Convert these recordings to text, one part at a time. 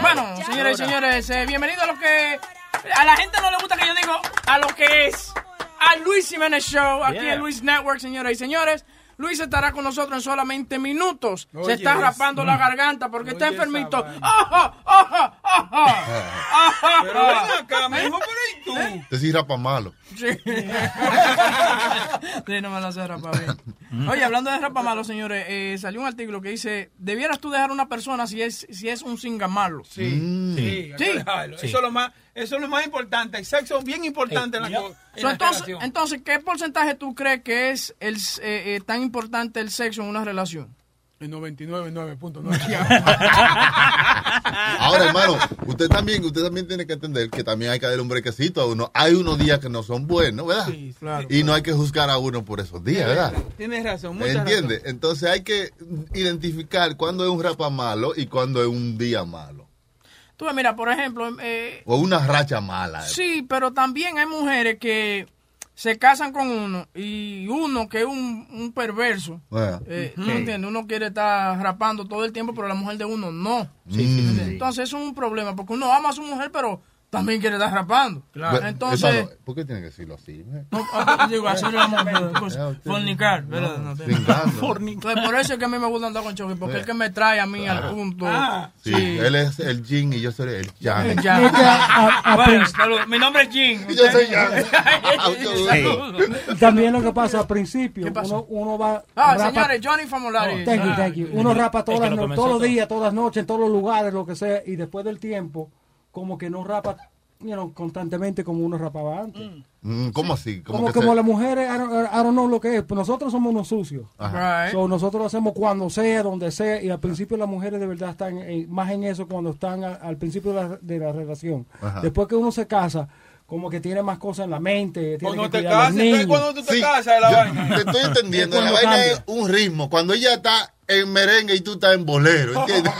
Bueno, señores y señores, eh, bienvenidos a lo que a la gente no le gusta que yo digo a lo que es a Luis Jiménez Show, aquí Yeah. en Luis Network, señoras y señores. Luis estará con nosotros en solamente minutos. Se está Luis. rapando la Mm. garganta porque está Oye, esa enfermito. vaina. ¡Ajá, ajá, ajá! ¡Ajá! Pero ven acá, mijo, pero ¿y tú? Te sí rapa malo. Sí. Sí, no me la sé rapa bien. Oye, hablando de rapa malo, señores, eh, salió un artículo que dice, ¿debieras tú dejar a una persona si es, si es un singa malo? Sí, sí, que dejarlo. Eso, es lo más, eso es lo más importante. El sexo es bien importante en la, co- en So, la entonces, relación. entonces, ¿qué porcentaje tú crees que es el, eh, eh, tan importante el sexo en una relación? El 99.9. Ahora, hermano, usted también, usted también tiene que entender que también hay que darle un brequecito a uno. Hay unos días que no son buenos, ¿verdad? claro, y no hay que juzgar a uno por esos días, ¿verdad? Tienes razón, mucha ¿Entiende? razón. Entonces hay que identificar cuándo es un rapa malo y cuándo es un día malo. Tú mira, por ejemplo, eh, O una racha mala. sí, pero también hay mujeres que se casan con uno y uno que es un, un perverso. Bueno. Eh, ¿tú entiendes? Uno quiere estar rapando todo el tiempo, pero la mujer de uno no. Sí, sí, sí, sí. Entonces eso es un problema, porque uno ama a su mujer, pero también quiere estar rapando. Ve- Entonces, ¿Por qué tiene que decirlo así? eh? no, ah, digo, hacer el amor, pues, fornicar, ¿verdad? No, Entonces, por eso es que a mí me gusta andar con Chucky, porque es el que me trae a mí al punto. Sí, él es el yin y yo soy el yang. El yang. A- a Bueno. Mi nombre es Jim. Y yo soy yang. También lo que pasa al principio, uno, uno va. Ah, rapa- señores, Johnny Famolari. Thank you, Ah. thank you. Uno rapa todas Es que las lo no- comenzó todos los días, todas las noches, en todos los lugares, lo que sea, y después del tiempo, como que no rapa you know, constantemente como uno rapaba antes. Mm, ¿Cómo así? ¿Cómo Como, que como se- las mujeres, I don't, I don't know lo que es, pues nosotros somos unos sucios. Ajá. Right. So, nosotros lo hacemos cuando sea, donde sea, y al principio las mujeres de verdad están en- más en eso cuando están a- al principio de la, de la relación. Ajá. Después que uno se casa, como que tiene más cosas en la mente. Tiene Cuando que te casas, niños. cuando tú te Sí, casas de la yo vaina. Te estoy entendiendo. La vaina cambia. es un ritmo. Cuando ella está en merengue y tú estás en bolero, ¿entiendes?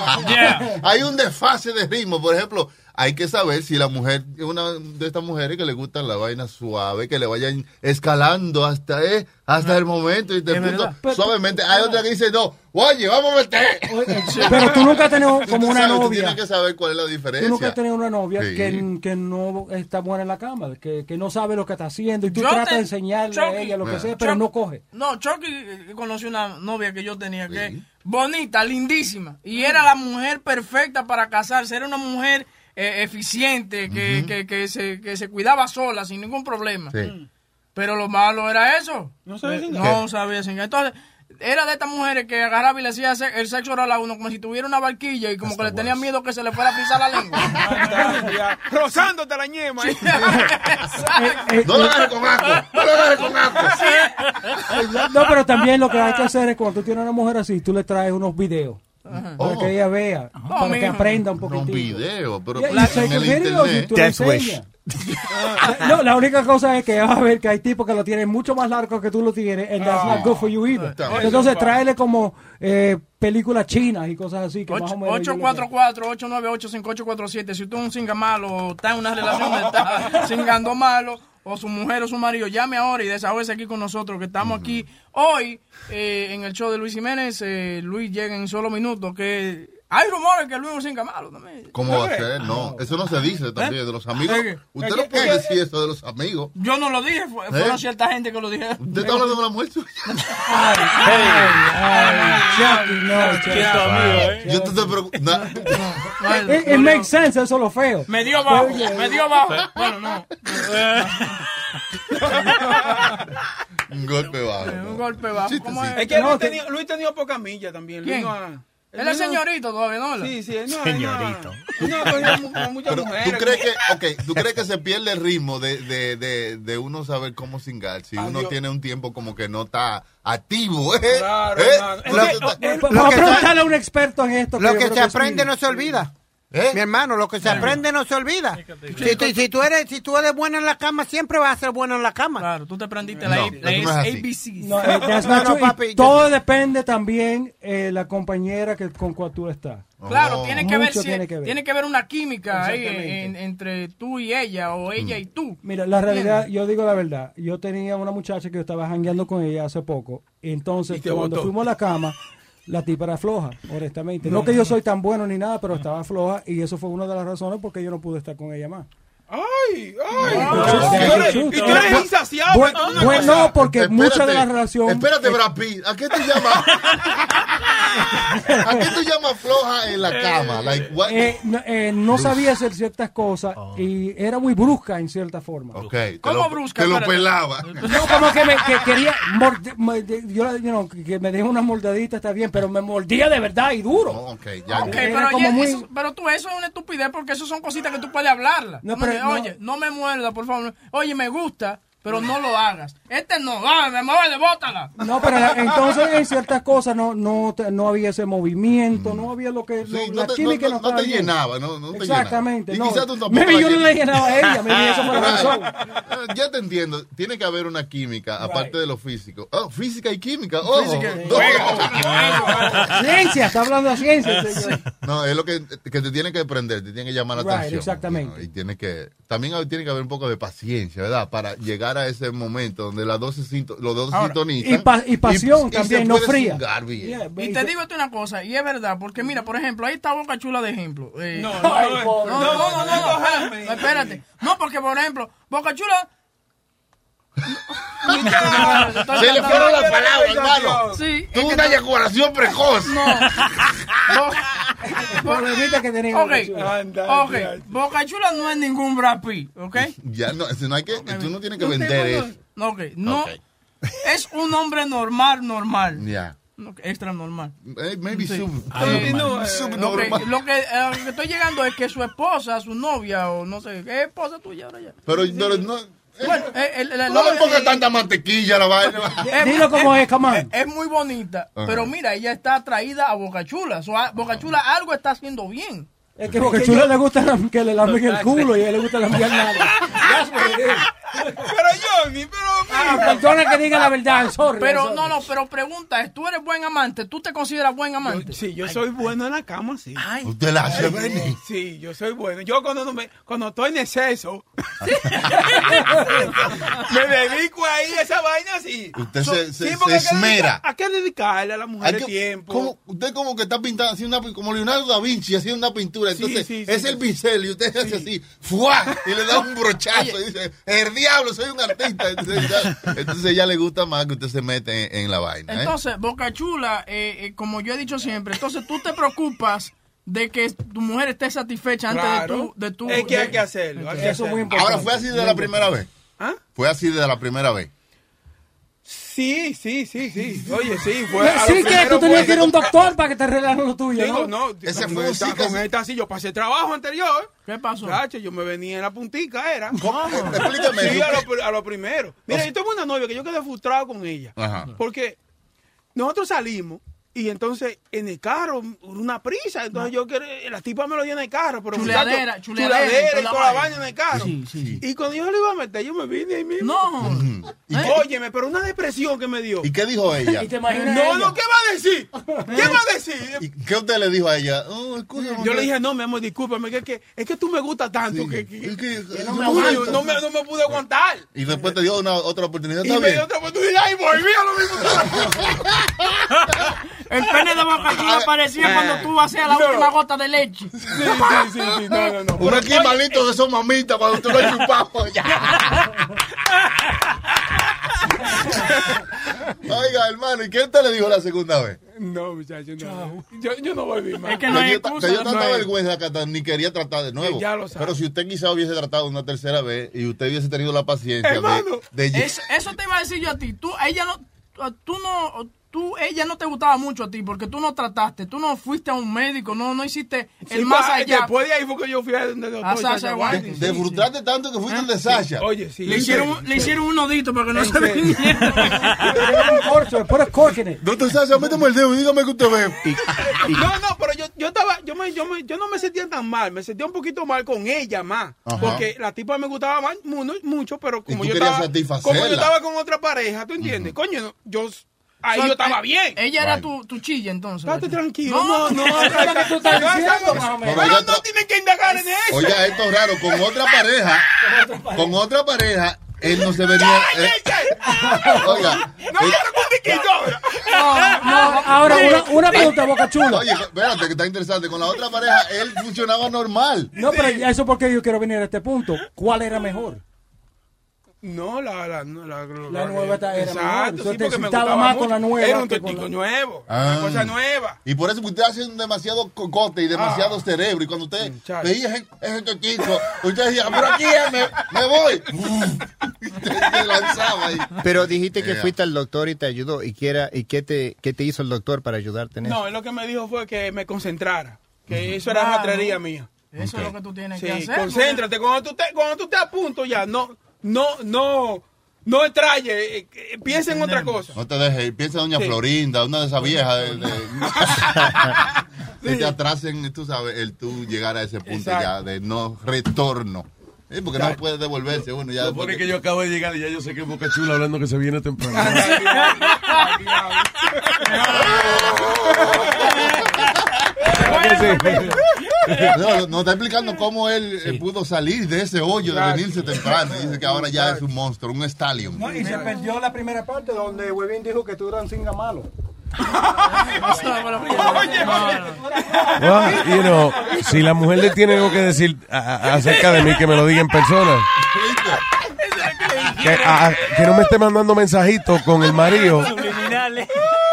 Hay un desfase de ritmo. Por ejemplo, hay que saber si la mujer es una de estas mujeres que le gustan la vaina suave, que le vayan escalando hasta, eh, hasta el momento y te punto, suavemente. Hay otra que dice, no, oye, vamos a meter. Pero tú nunca has tenido como Tú una sabes, tú novia. tienes que saber cuál es la Tú diferencia. nunca has tenido una novia Sí. que, que no está buena en la cama, que, que no sabe lo que está haciendo y tú Yo tratas te- de enseñarle Chucky. a ella lo que sea, pero Chucky- no coge. No, Chucky eh, conoció una novia que yo tenía que bonita, lindísima. Y era la mujer perfecta para casarse. Era una mujer eh, eficiente, que, que, que se, que se cuidaba sola, sin ningún problema. Sí. Pero lo malo era eso. No sabía Eh, cingar. No sabía cingar. Entonces, era de estas mujeres que agarraba y le hacía el sexo oral a uno como si tuviera una barquilla y como que le tenía miedo que se le fuera a pisar la lengua. Rozándote la ñema. Eh, No lo agarres con asco. No lo agarres con asco. No, pero también lo que hay que hacer es cuando tú tienes una mujer así, tú le traes unos videos. Ajá. Para Oh. que ella vea, para que aprenda un No, poquito. un video, pero Yeah, pues, en el internet. tú le enseñas. No, la única cosa es que vas a ver que hay tipos que lo tienen mucho más largo que tú lo tienes, and that's not good for you either. También. Entonces tráele como eh, películas chinas y cosas así que más o menos. yo le- 844-898-5847. Si usted es un singa malo, está en una relación, está singando malo, o su mujer o su marido, llame ahora y desahógese aquí con nosotros, que estamos aquí hoy eh, en el show de Luis Jiménez. Eh, Luis llega en solo minutos, que Hay rumores que Luis Morsín malo también. ¿Cómo va a ser? No, eso no se dice también de los amigos. ¿Eh? Usted ¿Qué? no puede decir eso de los amigos. Yo no lo dije, fue- ¿Eh? fueron cierta gente que lo dijeron. Usted está hablando de una mujer suya. Chucky, no, Chucky. ¿eh? Yo te estoy preguntando. It, it makes sense, eso es lo feo. Me dio bajo, me dio bajo. Bueno, no. Un golpe bajo. Un golpe bajo. ¿Cómo es? Que No, Luis, te- tenía, Luis tenía poca milla también. Luis ¿Quién? no ha- Él es no- señorito todavía, ¿no? Sí, sí, él no, Señorito. No, no mu- muchas Pero, mujeres. ¿tú crees que, okay, ¿tú crees que se pierde el ritmo de, de, de, de uno saber cómo singar si uno Adiós. tiene un tiempo como que no está activo? ¿eh? Claro, ¿Eh? no Lo Vamos a que a un experto en esto. Lo que se aprende no se olvida. ¿Eh? Mi hermano, lo que se aprende no se olvida. Si, tú- si tú eres, si tú eres bueno en la cama, siempre vas a ser bueno en la cama. Claro, tú te aprendiste No, la, no. ABC. No, eh, No, papi, todo depende también eh, la compañera que, con cual tú estás. Claro, Oh. tiene que ver Mucho si- tiene que ver. tiene que ver una química ahí en- entre tú y ella o ella y tú. Mira, la realidad, yo digo la verdad. Yo tenía una muchacha que yo estaba jangueando con ella hace poco. Entonces, cuando botó. fuimos a la cama, la tipa era floja, honestamente. No, que yo soy tan bueno ni nada, pero estaba floja. Y eso fue una de las razones por qué yo no pude estar con ella más. Ay, ay. Y, tú eres, sí, y sí. tú eres insaciable. Bueno, ¿no? Bueno, porque Espérate, muchas de las relaciones... Espérate, Brad Pitt, ¿a qué tú llamas? ¿A qué tú llamas floja en la cama? Like, what? Eh, no, eh, no sabía hacer ciertas cosas y era muy brusca en cierta forma. Ok, te ¿Cómo lo, brusca? Te lo pelaba. No, como que, me, que quería morde- yo, la- you know, que que me deje una mordadita está bien, pero me mordía de verdad y duro. Oh, ok, ya. Ok, Era pero, oye, muy- eso- pero tú, eso es una estupidez porque eso son cositas que tú puedes hablarlas. No, pero. Oye, no me muerda, por favor. Oye, me gusta, pero no lo hagas. Este no, ah, me muerde, bótala. No, pero la- entonces en ciertas cosas no, no, no había ese movimiento, no había lo que Sí, lo- no la te, química no, no, no estaba te bien. llenaba, no, no te Exactamente, llenaba. no. Y quizás tú tampoco Maybe yo no le llenaba a ella, maybe eso fue la razón. Ya te entiendo. Tiene que haber una química, aparte de lo físico. Oh, física y química. Oh, Física. no. Ciencia, está hablando de ciencia. señor. No, es lo que, que te tiene que aprender, te tiene que llamar la Right, atención. exactamente. you know, y tiene que, también tiene que haber un poco de paciencia, ¿verdad? Para llegar a ese momento donde las dos se sinto- los dos se Ahora, sintonizan. Y, pa- y pasión y se también, no fría. cingar bien. Yeah, Y te digo una cosa, y es verdad, porque mira, por ejemplo, ahí está Boca Chula de ejemplo. Eh, No, no. No, no, no, no, no, no, espérate, no, espérate. No, porque por ejemplo, Boca Chula. Se le fueron las palabras, hermano. Sí, Tuvo una no- eyaculación precoz. No. Problemita que tenía Ok, ok. Boca Chula no es ningún Brad Pitt, ¿ok? Ya no, eso no hay que, tú no tienes que No vender eso. no, Ok, no. Es un hombre normal, normal. Ya. No, Extra normal. Eh, Maybe Sí. sub, Continúa. subnormal. Ok, Lo que, a lo que estoy llegando es que su esposa, su novia, o no sé, ¿qué esposa tuya ahora ya? Pero, pero no, eh, Bueno, eh, el- el- el- no le pongas eh, tanta mantequilla la vaina. Dilo como es, come on. Es, es muy bonita, Ajá. pero mira, ella está atraída a Boca Chula. So, a- Boca Chula algo está haciendo bien. Es que Boca Chula le gusta que le lamben el culo y a él le gusta lamber nada. Pero Johnny, pero Ah, mira. perdona que diga la verdad, sorry. Pero sorry. no, no, pero pregunta, es, ¿tú eres buen amante? ¿Tú te consideras buen amante? Sí, yo soy bueno en la cama, sí. Usted la hace venir. Sí, yo soy bueno. Yo cuando, no me, cuando estoy en exceso, me dedico ahí a esa vaina así. Usted se, se, Sí, esmera. Hay que dedicarle a la mujer que- tiempo. como- usted como que está pintando, haciendo una, como Leonardo da Vinci haciendo una pintura. Sí, Entonces, sí, sí, es sí. el pincel y usted hace así, ¡fua! Y le da un brochazo y dice, diablo, soy un artista. Entonces ya, entonces ya le gusta más que usted se mete en, en la vaina. ¿eh? Entonces, Boca Chula, eh, eh, como yo he dicho siempre, entonces tú te preocupas de que tu mujer esté satisfecha antes Claro. de tu... De tu es que hay que hacerlo. hay que Eso es muy importante. Ahora fue así de la primera vez. ¿Ah? Fue así de la primera vez. Sí, sí, sí, sí. Oye, sí. Fue, a Sí que tú tenías que ir a un doctor para que te arreglaran lo tuyo, Digo, ¿no? no, Ese con fue un esta- con esta sí, yo pasé trabajo anterior. ¿Qué pasó? Yo me venía en la puntica, era. Explícame Sí, a lo, pri- a lo primero. Mira, yo tengo una novia que yo quedé frustrado con ella. Ajá. Porque nosotros salimos y entonces en el carro, una prisa. Entonces yo quería, la tipa me lo dio en el carro. Pero Chuleadera, muchacho, chuleadera, chuleadera y toda toda la vaina. en el carro. Sí, sí. Y cuando yo le iba a meter, yo me vine ahí mismo. No. Y, Óyeme, pero una depresión que me dio. ¿Y qué dijo ella? Y te imaginas No, ella. no, ¿qué va a decir? ¿Qué va a decir? ¿Y qué usted le dijo a ella? Oh, Yo le dije, no, mi amor, discúlpame, que, que, es que tú me gustas tanto Sí. que, que- Es que- que no me aguanto. no, me, no me pude aguantar. Y después te dio una otra oportunidad. Y ¿Está me dio otra oportunidad y volví a lo mismo. El pene de Boca Chula parecía cuando tú hacías la última gota de leche. Sí, sí, sí, sí, no, no, no. Un equivalito de esos mamitas cuando tú lo chupabas. Oiga, hermano, ¿y quién te le dijo la segunda vez? No, muchacho, no. Yo, yo no volví más. Es que no hay excusa. yo tanta no hay- vergüenza que ni quería tratar de nuevo. Ya lo sabe. Pero si usted quizá hubiese tratado una tercera vez y usted hubiese tenido la paciencia de, Hermano, de lle- Es- eso te iba a decir yo a ti. Tú, ella no, tú no, tú, ella no te gustaba mucho a ti porque tú no trataste, tú no fuiste a un médico, no, no hiciste el Sí, más pa- allá. Después de ahí fue que yo fui a doctor A Sasha Sasha White. White. de frustrarte tanto que fuiste el de Sasha. Oye, sí. Le hicieron, un- le hicieron un nodito para que no se viniera. Un corcho. Doctor Sasha, méteme el dedo y dígame que usted ve. No, no, pero yo, yo estaba, yo me, yo me, yo no me sentía tan mal, me sentía un poquito mal con ella más, Ajá. porque la tipa me gustaba más, mu- mucho, pero como yo estaba, como yo estaba con otra pareja, ¿tú entiendes? Coño, no, yo, ahí So, yo estaba eh, bien. Ella era tu, tu chilla entonces. Estate tranquilo, No, no, no, que tú estás diciendo, no tra- tienen que indagar en eso. Oye, esto es raro, con otra pareja, con otra pareja, él no se venía. eh, oiga, No tiquito ahora. No, ahora, una, una pregunta, Boca Chula. oye, espérate, que está interesante. Con la otra pareja, él funcionaba normal. No, pero eso porque yo quiero venir a este punto. ¿Cuál era mejor? No, la, la, la, la, La nueva está- era. Exacto, sí, te porque me gustaba más con la nueva Era un la- nuevo, Ah. una cosa nueva. Y por eso usted hace demasiado cocote y demasiado cerebro. Y cuando usted veía ese, ese usted decía, pero aquí es, me, me voy. Y se lanzaba ahí. Pero dijiste que Yeah. fuiste al doctor y te ayudó. ¿Y qué, era, y qué, te, qué te hizo el doctor para ayudarte en eso? No, lo que me dijo fue que me concentrara, que eso era Claro. ratrería mía. Eso es lo que tú tienes que hacer. concéntrate. Cuando tú, estés, cuando tú estés a punto ya, no, no, no, no extraye, eh, eh, piensa en otra cosa. No te dejes ir. Piensa en Doña Sí. Florinda, una de esas viejas. De, de- que te atrasen, tú sabes, el tú llegar a ese punto Exacto. ya de no retorno. Sí, porque no puede devolverse uno ya. Lo pone porque- que yo acabo de llegar y ya yo sé que es Boca Chula hablando que se viene temprano. No, nos está explicando cómo él eh, pudo salir de ese hoyo de venirse temprano. Y dice que ahora ya es un monstruo, un stallion. No, y se perdió la primera parte donde Webin dijo que tú eras un singa malo. Well, you know, si la mujer le tiene algo que decir a- a- acerca de mí, que me lo diga en persona. Que, a- que no me esté mandando mensajitos con el marido.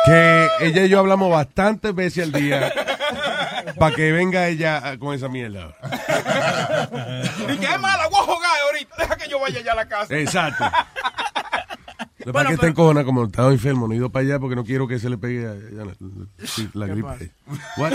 Que ella y yo hablamos bastantes veces al día. Para que venga ella ah, con esa mierda. Y que es mala, voy a jugar ahorita, deja que yo vaya ya a la casa. Exacto. Lo Bueno, que está pero- encojona como estaba enfermo, no he ido para allá porque no quiero que se le pegue a- a la, la gripe.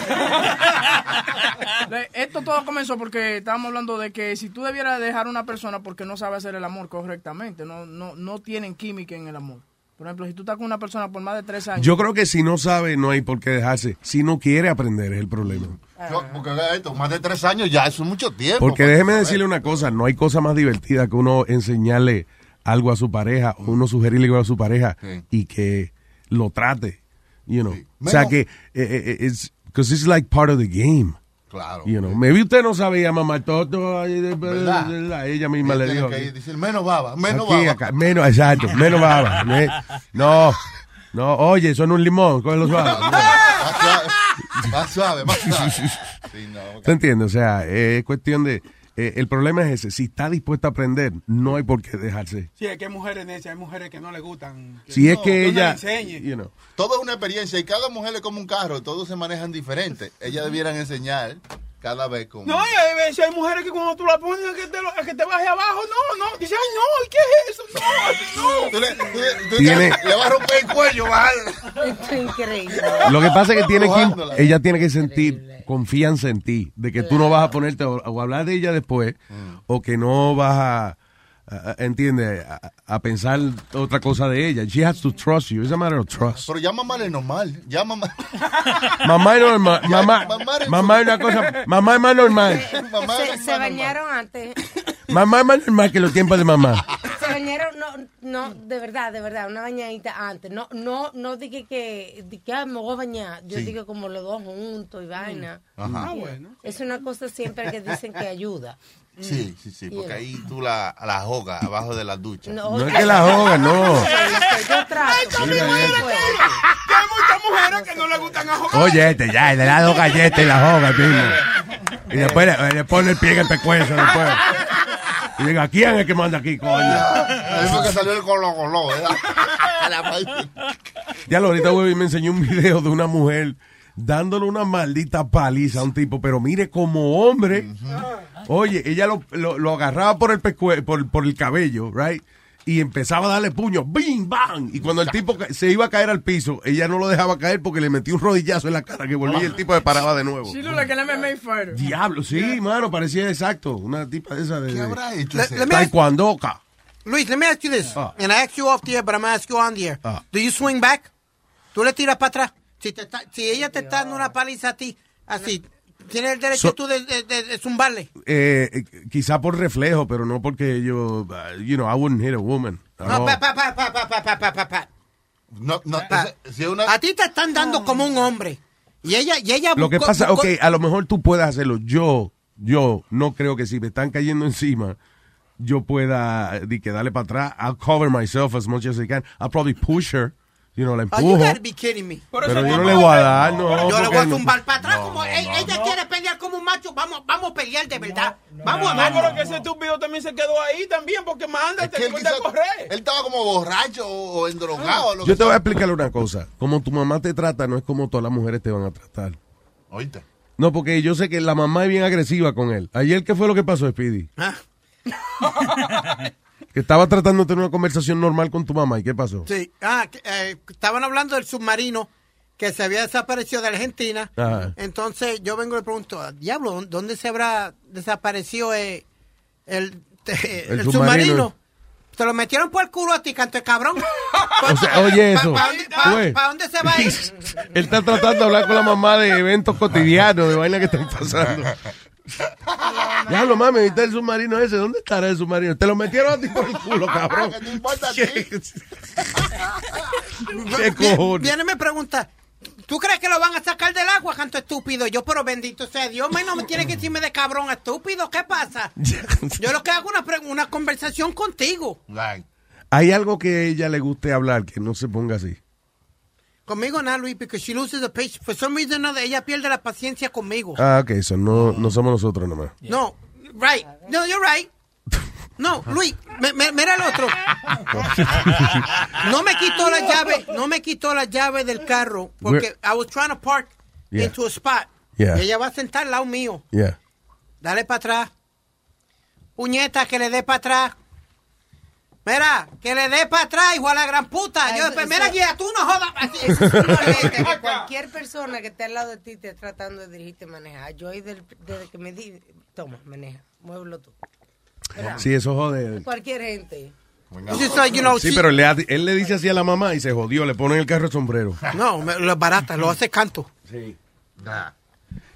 Esto todo comenzó porque estábamos hablando de que si tú debieras dejar a una persona porque no sabe hacer el amor correctamente, no, no, no tienen química en el amor. Por ejemplo, si tú estás con una persona por más de tres años. Yo creo que si no sabe, no hay por qué dejarse. Si no quiere aprender, es el problema. Yo- porque vea esto, más de tres años ya, eso es mucho tiempo. Porque déjeme saber. decirle una cosa, no hay cosa más divertida que uno enseñarle algo a su pareja, o uno sugerirle algo a su pareja Sí. y que lo trate, you know. Sí. O sea que, eh, eh, it's, because it's like part of the game. Claro. You know, maybe usted no sabía mamá de- ¿Verdad? ella misma le dijo. que ir, dice, menos baba, menos Aquí, baba. acá, menos, exacto, menos baba. No, no, oye, son un limón, cógelo suave. Más suave, más suave, más suave. Sí, no, ¿Te entiendes? O sea, eh, es cuestión de, eh, el problema es ese, si está dispuesta a aprender, no hay por qué dejarse. Sí, es que hay mujeres necias, hay mujeres que no le gustan. que Si es que ella, enseñe. you know, Todo es una experiencia y cada mujer es como un carro, todos se manejan diferente. Ellas debieran enseñar cada vez como... No, y hay mujeres que cuando tú la pones a que te, a que te baje abajo, no, no, dice, ay, no, ¿y qué es eso? No, no. Tú le, tú le- tú Tiene- le- le vas a romper el cuello, ¿vale? Esto es increíble. Lo que pasa es que tiene que, ella tiene que sentir confianza en ti, de que tú no vas a ponerte o, o hablar de ella después, o que no vas a, a- a- entiende, a, a pensar otra cosa de ella. She has to trust you. It's a matter of trust. Pero ya mamá es normal. Ya mamá. Mamá es normal. Mamá, mamá es- mamá es una cosa. Mamá es más normal. mamá Se, se bañaron antes. Mamá es más normal que los tiempos de mamá. Se bañaron, no, no, de verdad, de verdad, una bañadita antes. No, no, no dije que, que ah, me voy a bañar. Yo Sí. digo como los dos juntos y vaina. Ajá. Ah, bueno. Es una cosa siempre que dicen que ayuda. Sí, sí, sí, porque ahí tú la, la jogas abajo de la ducha. No, No es que la joga, no. Yo trato. Mira, hay muchas mujeres que no le gustan a jugar. Oye, este ya, le da dos galletas y la joga, mismo. Y después le, le pone el pie en el pecuezo después. Y diga, ¿quién es el que manda aquí, coño? Ahí fue que salió el colo colo, ¿verdad? Ya lo ahorita güey, me enseñó un video de una mujer dándole una maldita paliza a un tipo, pero mire como hombre. Oye, ella lo, lo- lo agarraba por el pescue- por, por el cabello, right? Y empezaba a darle puño, bing, bang. Y cuando el tipo se iba a caer al piso, ella no lo dejaba caer porque le metía un rodillazo en la cara que volvía y el tipo se paraba de nuevo. She like an MMA fighter. Diablo, sí, mano, parecía exacto. Una tipa de esa de. ¿Qué habrá hecho Taekwondoka. Luis, let me ask you this. Ah. And I asked you off the air, but I'm going to ask you on the air. Ah. Do you swing back? ¿Tú le tiras para atrás? Si, te está- si ella te está dando una paliza a ti, así, tienes el derecho So- tú de, de, de- de zumbarle. Eh, eh, quizá por reflejo, pero no porque yo, uh, you know, I wouldn't hit a woman. No, No. pa, pa, pa, pa, pa, pa, pa, pa, pa. No, no, Pa. ese- si es una... A ti te están dando como un hombre. Y ella, y ella Lo que pasa, buscó- ok, a lo mejor tú puedes hacerlo. Yo, yo no creo que si me están cayendo encima, yo pueda di que darle para atrás. I'll cover myself as much as I can. I'll probably push her. You know, la Oh, you empujo. gotta be kidding me. pero yo no le voy a dar, no. Yo le voy a no- zumbar para atrás No, como no, ella, quiere pelear como un macho. Vamos, vamos a pelear de verdad. Vamos a No, darnos. pero que ese estúpido también se quedó ahí también porque Es mándate, que él, a correr. él estaba como borracho o, endrogado. lo Yo que te voy a explicar una cosa. Como tu mamá te trata, no es como todas las mujeres te van a tratar. Oíste. No, porque yo sé que la mamá es bien agresiva con él. Ayer, ¿qué fue lo que pasó, Speedy? Ah, Que estaba tratando de tener una conversación normal con tu mamá. ¿Y qué pasó? sí. Ah, eh, estaban hablando del submarino que se había desaparecido de Argentina. Ajá. Entonces yo vengo y le pregunto, diablo, ¿dónde se habrá desaparecido eh, el, el, submarino. submarino? Te lo metieron por el culo a ti, canto de cabrón. O sea, oye ¿Para eso. dónde, Güey. dónde se va a ir? Él está tratando de hablar con la mamá de eventos cotidianos, de vainas que están pasando. Diablo, mami, ¿viste el submarino ese? ¿Dónde estará el submarino? Te lo metieron a ti por el culo, cabrón. ¿Qué te importa a ti? ¿Qué cojones? Viene y me pregunta, ¿tú crees que lo van a sacar del agua, canto estúpido? Yo, pero bendito sea Dios, menos me tiene que decirme de cabrón estúpido, ¿qué pasa? Yo lo que hago es una, una conversación contigo. Hay algo que a ella le guste hablar, que no se ponga así. Conmigo nada, Luis, porque she loses the patience. For some reason, no, ella pierde la paciencia conmigo. Ah, ok, eso no, no somos nosotros nomás. No, right. No, you're right. No, Luis, me- me- mira el otro. No me quitó la llave, no me quitó la llave del carro porque I was trying to park Yeah. into a spot. Yeah. Y ella va a sentar al lado mío. Yeah. Dale para atrás. Puñeta, que le dé para atrás. Mira, que le dé para atrás, hijo a la gran puta. Yo Eso- después, mira, eso- guía, tú no jodas. Que cualquier persona que esté al lado de ti esté tratando de dirigirte manejar. Yo ahí del- desde que me di, toma, maneja, muévelo tú. ¿Verdad? Sí, eso jode. Cualquier gente. It's just like, you know, Sí, she- pero le ha- él le dice así a la mamá y se jodió, le ponen el carro el sombrero. No, lo barata, lo hace canto. Sí.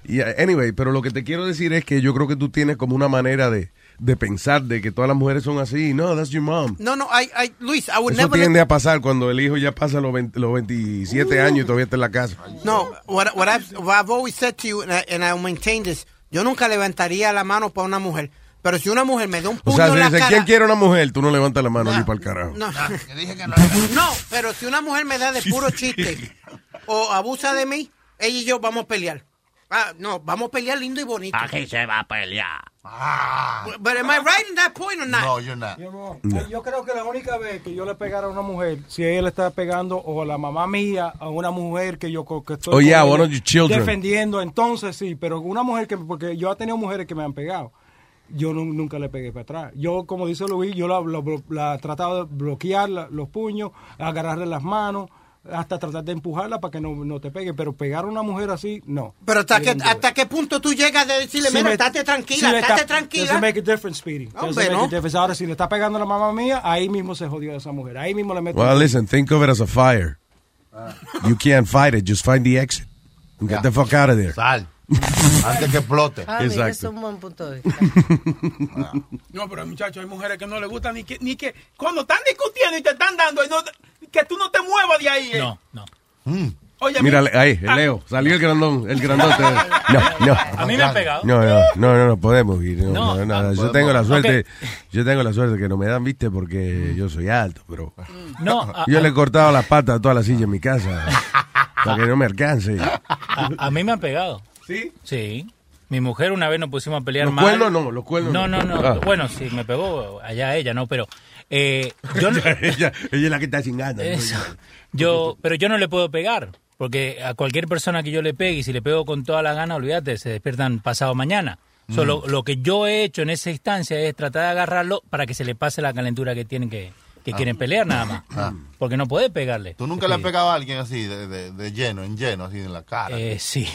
Y, uh, anyway, pero lo que te quiero decir es que yo creo que tú tienes como una manera de, de pensar de que todas las mujeres son así. No, that's your mom. No, no, I, I, Luis, I would Eso never. tiende a pasar cuando el hijo ya pasa los, 20 los 27 años y todavía está en la casa. No, what, what, I've, what I've always said to you, and, I, and I'll maintain this, yo nunca levantaría la mano para una mujer. Pero si una mujer me da un O puño sea, en si la dice, cara... ¿quién quiere una mujer? Tú no levantas la mano ni para el carajo. No. no, pero si una mujer me da de puro chiste o abusa de mí, ella y yo vamos a pelear. Ah, no, vamos a pelear lindo y bonito. Aquí se va a pelear. But am I right in that point or not? No, you're not. Yo, yo creo que la única vez que yo le pegara a una mujer, si ella le está pegando o a la mamá mía, a una mujer que yo co- que estoy Oh, yeah, con one ella of your children. defendiendo, entonces sí, pero una mujer que, porque yo he tenido mujeres que me han pegado, yo nu- nunca le pegué para atrás. Yo, como dice Luis, yo la, la, la he tratado de bloquear la- los puños, agarrarle las manos, hasta tratar de empujarla para que no, no te pegue, pero pegar a una mujer así, no. Pero hasta, digo. hasta qué punto tú llegas de decirle, Si mira, me- estate tranquila, si estate está- tranquila. doesn't make a difference, Speedy. Doesn't Hombre, a ¿no? difference. Ahora, si le está pegando a la mamá mía, ahí mismo se jodió esa mujer. Ahí mismo le meto. Well, listen, think of it as a fire. You can't fight it, just find the exit. And get the fuck out of there. Sal. Antes que explote. Ah, mira, es un buen punto de vista. No, pero muchachos, hay mujeres que no les gusta ni que, ni que cuando están discutiendo y te están dando, no- que tú no te muevas de ahí. eh. No, no. Oye, Mira, ahí, el Leo, salió el grandón, el grandote. No, no. A mí me han pegado. No, no, no, no, no podemos ir. No, No, no, nada. ah, yo tengo la suerte, yo tengo la suerte que no me dan, viste, porque yo soy alto, pero No, yo a- le he cortado las patas a toda la silla en mi casa para que no me alcance. a- a mí me han pegado. ¿Sí? Sí. Mi mujer una vez nos pusimos a pelear Los mal. cuernos no, los cuernos No, no. no, no. Ah. Bueno, sí, me pegó allá ella, ¿no? Pero eh, yo no... ella, ella es la que está chingando. Eso. Yo, pero yo no le puedo pegar, porque a cualquier persona que yo le pegue, y si le pego con toda la gana, olvídate, se despiertan pasado mañana. Solo lo que yo he hecho en esa instancia es tratar de agarrarlo para que se le pase la calentura que tienen que, que Ah. quieren pelear nada más. Ah. Porque no puede pegarle. ¿Tú nunca le has pegado a alguien así, de, de- de lleno, en lleno, así en la cara? Eh, sí.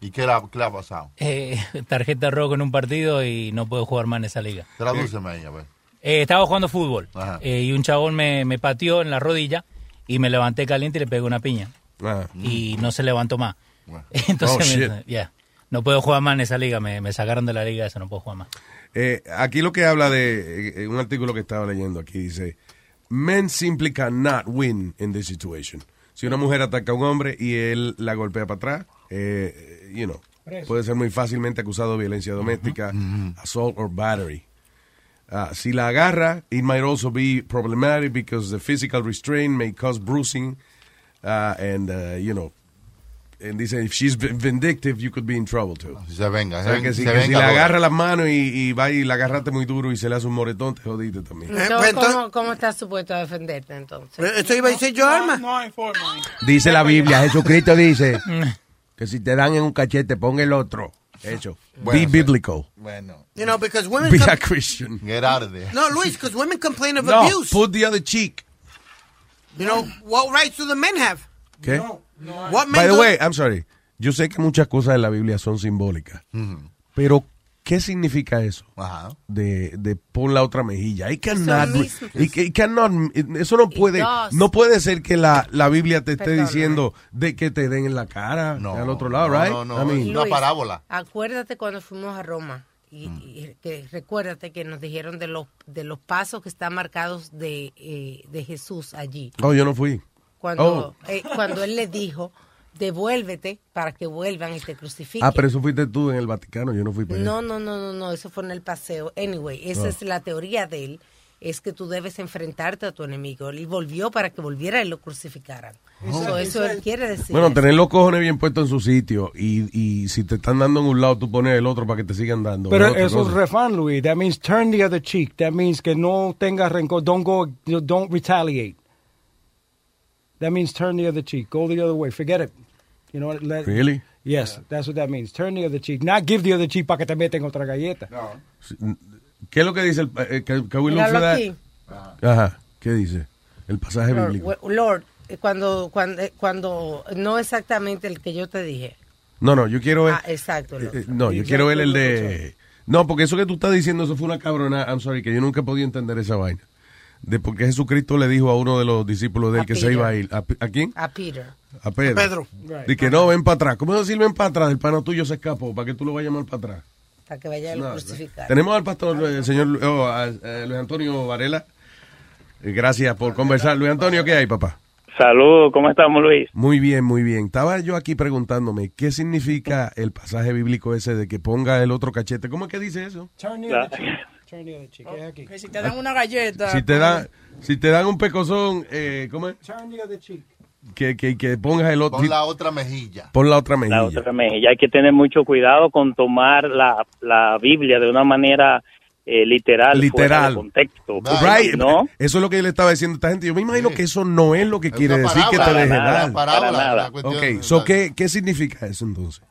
¿Y qué le, ha, qué le ha pasado? Eh, tarjeta roja en un partido y no puedo jugar más en esa liga. Tradúceme ahí, a ver. Eh, estaba jugando fútbol eh, y un chabón me, me pateó en la rodilla y me levanté caliente y le pegué una piña. Ah. Y no se levantó más. Entonces, Oh, me- ya, no puedo jugar más en esa liga. Me, me sacaron de la liga esa, no puedo jugar más. Eh, aquí lo que habla de eh, un artículo que estaba leyendo aquí dice men simply cannot win in this situation. Si una mujer ataca a un hombre y él la golpea para atrás, eh, you know, puede ser muy fácilmente acusado de violencia doméstica, assault or battery. Ah, si la agarra, it might also be problematic because the physical restraint may cause bruising ah, and uh, you know, and dice if she's vindictive, you could be in trouble too. Si se venga, O se sea, que si, se que si venga le ahora. agarra las manos y, y va y la agarraste muy duro y se le hace un moretón, te jodiste también. Eh, Entonces, ¿cómo, ¿Cómo estás supuesto a defenderte entonces? Esto iba a decir yo, Alma. No hay forma. Dice la Biblia, Jesucristo dice que si te dan en un cachete, pon el otro. Eso. Bueno, Be biblical. Bueno. You know, because women... Be a Christian. Get out of there. no, Luis, because women complain of No, abuse. put the other cheek. You know, what rights do the men have? ¿Qué? What men By the way, I'm sorry. Yo sé que muchas cosas de la Biblia son simbólicas. Pero, ¿qué significa eso? Ajá. De, de pon la otra mejilla. I cannot, y que- y cannot- eso no puede, does. no puede ser que la, la Biblia te esté diciendo de que te den en la cara No, al otro lado, no, right? no, no, I mean, Una parábola. Acuérdate cuando fuimos a Roma. Y, Mm. y que recuérdate que nos dijeron de los de los pasos que están marcados de, eh, de Jesús allí. oh, yo no fui. Cuando, Oh. eh, cuando él le dijo, devuélvete para que vuelvan y te crucifiquen. Ah, pero eso fuiste tú en el Vaticano, yo no fui para allá. No, no, no, no, no, eso fue en el paseo. Anyway, esa Ah. es la teoría de él, es que tú debes enfrentarte a tu enemigo. Él volvió para que volviera y lo crucificaran. So, eso él quiere decir. Bueno, tener los cojones bien puestos en su sitio y, y si te están dando en un lado, tú pones el otro para que te sigan dando. Pero eso es refán, Luis. That means turn the other cheek. That means que no tenga rencor. Don't go, don't retaliate. That means turn the other cheek. Go the other way. Forget it. You know? Let, Really? Yes, that's what that means. Turn the other cheek. Not give the other cheek para que te meten otra galleta. ¿Qué es lo que dice el eh, que, que we look Míralo for that? aquí. Ajá, ¿qué dice? El pasaje Lord, bíblico. Lord, eh, cuando, cuando, eh, cuando, no exactamente el que yo te dije. No, no, yo quiero ver. Ah, exacto. eh, Lord. eh, no, yo quiero ver el de. No, porque eso que tú estás diciendo, eso fue una cabrona. I'm sorry, que yo nunca podía entender esa vaina. De por qué Jesucristo le dijo a uno de los discípulos de él A que se Peter. iba a ir. ¿A, ¿a quién? A Peter. A Pedro. Pedro. De que no, ven para atrás. ¿Cómo decir ven para atrás? El pana tuyo se escapó. ¿Para que tú lo vayas a llamar para atrás? Para que vaya a No, crucificar. Tenemos al pastor, el señor oh, a- a Luis Antonio Varela. Eh, Gracias por conversar. Luis Antonio, ¿qué hay, papá? Saludos, ¿cómo estamos, Luis? Muy bien, muy bien. Estaba yo aquí preguntándome qué significa el pasaje bíblico ese de que ponga el otro cachete. ¿Cómo es que dice eso? Turn the. Turn the other cheek. Es aquí. Que si te dan una galleta. Si te dan, si te dan un pecozón, eh, ¿cómo es? Turn the other cheek. Que, que, que pongas el otro. Pon la otra mejilla. Pon la otra La mejilla. otra mejilla. Hay que tener mucho cuidado con tomar la, la Biblia de una manera eh, literal, Literal. fuera de contexto. Right. ¿No? Eso es lo que yo le estaba diciendo a esta gente. Yo me imagino que eso no es lo que quiere decir que te parábola, deje para nada, dar. Parábola, para nada. la cuestión- Ok, so, ¿qué, ¿qué significa eso entonces?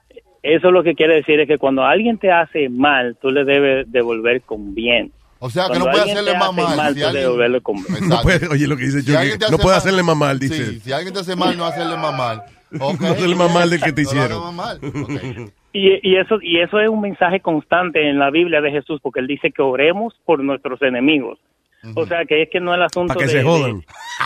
Eso lo que quiere decir es que cuando alguien te hace mal, tú le debes devolver con bien. O sea, que Cuando no puede alguien hacerle te más hace mal. mal, Si tú le alguien- devuelves con. No puede, oye, lo que dice Si yo, no puede mal- hacerle más mal, dice. Sí, si alguien te hace mal, no hacerle más mal. Ok. No hacerle más mal del que te hicieron. mal. Y, y eso y eso es un mensaje constante en la Biblia de Jesús, porque él dice que oremos por nuestros enemigos. O sea, que es que no es el asunto que de... se de- jodan.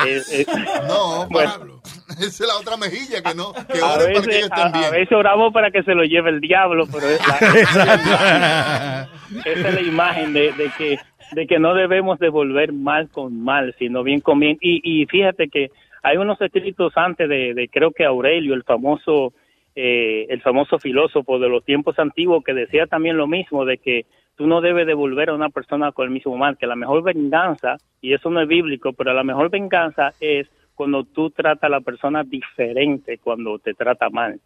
eh, eh, No, bueno, Pablo. Esa es la otra mejilla que no. Que a para que veces, ellos a, estén a bien. veces oramos para que se lo lleve el diablo, pero es la, esa es la imagen de, de que de que no debemos devolver mal con mal, sino bien con bien. Y, y fíjate que hay unos escritos antes de, de creo que Aurelio, el famoso eh, el famoso filósofo de los tiempos antiguos, que decía también lo mismo, de que tú no debes devolver a una persona con el mismo mal, que la mejor venganza, y eso no es bíblico, pero la mejor venganza es cuando tú tratas a la persona diferente cuando te trata mal.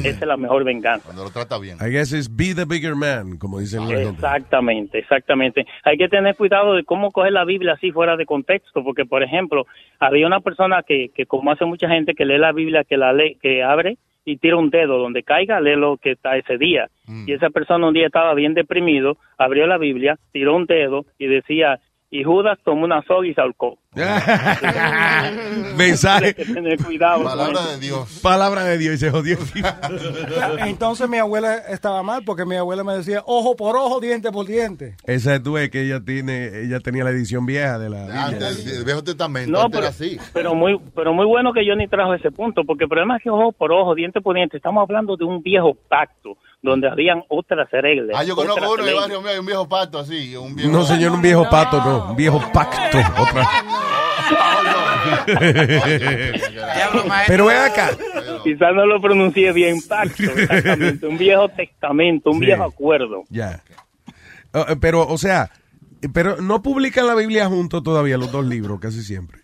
Esa es la mejor venganza. Cuando lo trata bien. I guess it's be the bigger man, como dicen. Exactamente, exactamente. Hay que tener cuidado de cómo coger la Biblia así fuera de contexto, porque por ejemplo, había una persona que, que como hace mucha gente que lee la Biblia, que la lee, que abre y tira un dedo donde caiga, lee lo que está ese día. Y esa persona un día estaba bien deprimido, abrió la Biblia, tiró un dedo y decía, y Judas tomó una soga y se ahorcó. Mensaje. Hay que tener cuidado. con Palabra de Dios. Palabra de Dios y se jodió. Entonces mi abuela estaba mal porque mi abuela me decía ojo por ojo, diente por diente. Esa es tú, es que ella tiene, ella tenía la edición vieja de la Biblia. Antes, el Viejo Testamento No, antes pero, así. pero muy pero muy bueno que Johnny trajo ese punto, porque el problema es que ojo por ojo, diente por diente, estamos hablando de un viejo pacto donde habían otras reglas. Ah, yo conozco uno en el leyes. barrio mío, hay un viejo pato así. Un viejo... No, señor, un viejo pato, no. Un viejo pacto. Otra. Pero ven acá. Quizás no lo pronuncié bien, pacto, exactamente, un viejo testamento, un Sí. viejo acuerdo. Ya. Eh, eh, pero, o sea, pero no publican la Biblia juntos todavía, los dos libros, casi siempre.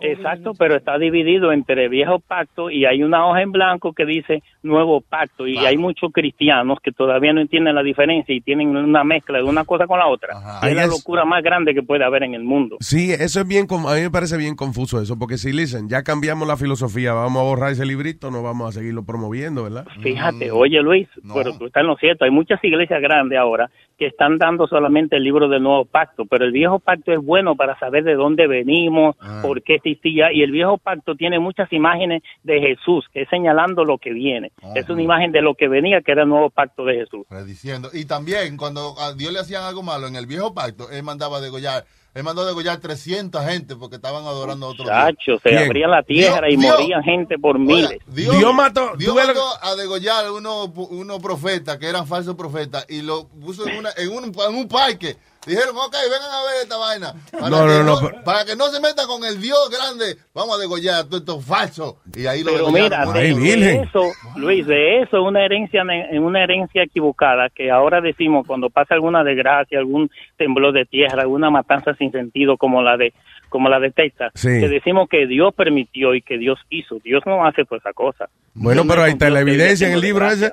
Exacto, pero está dividido entre viejo pacto y hay una hoja en blanco que dice nuevo pacto y hay muchos cristianos que todavía no entienden la diferencia y tienen una mezcla de una cosa con la otra. Es la locura más grande que puede haber en el mundo. Sí, eso es bien, a mí me parece bien confuso eso, porque si dicen, ya cambiamos la filosofía, vamos a borrar ese librito, no vamos a seguirlo promoviendo, ¿verdad? Fíjate, oye Luis, pero tú estás en lo cierto, hay muchas iglesias grandes ahora que están dando solamente el libro del nuevo pacto, pero el viejo pacto es bueno para saber de dónde venimos, por qué existía, y el viejo pacto tiene muchas imágenes de Jesús, que es señalando lo que viene. Es una imagen de lo que venía, que era el nuevo pacto de Jesús. Diciendo. Y también, cuando a Dios le hacían algo malo en el viejo pacto, él mandaba a degollar. Él mandó a degollar 300 gente porque estaban adorando a otro Dios. Chacho, se Bien. abría la tierra Dios- y Dios- morían gente por miles. Dios, Dios mató- Dios mandó a degollar unos unos profetas que eran falsos profetas y lo puso en, una, en, un, en un parque. Dijeron, ok, vengan a ver esta vaina. Para, No, que, no, no, pero- para que no se metan con el Dios grande, vamos a degollar a todos estos falsos. Y ahí lo Pero mira, de, de eso, Luis, de eso una herencia una herencia equivocada que ahora decimos cuando pasa alguna desgracia, algún temblor de tierra, alguna matanza sin sentido como la de como la de Texas, Sí. que decimos que Dios permitió y que Dios hizo. Dios no hace toda esa cosa. Bueno, pero ahí está la evidencia en el libro ese.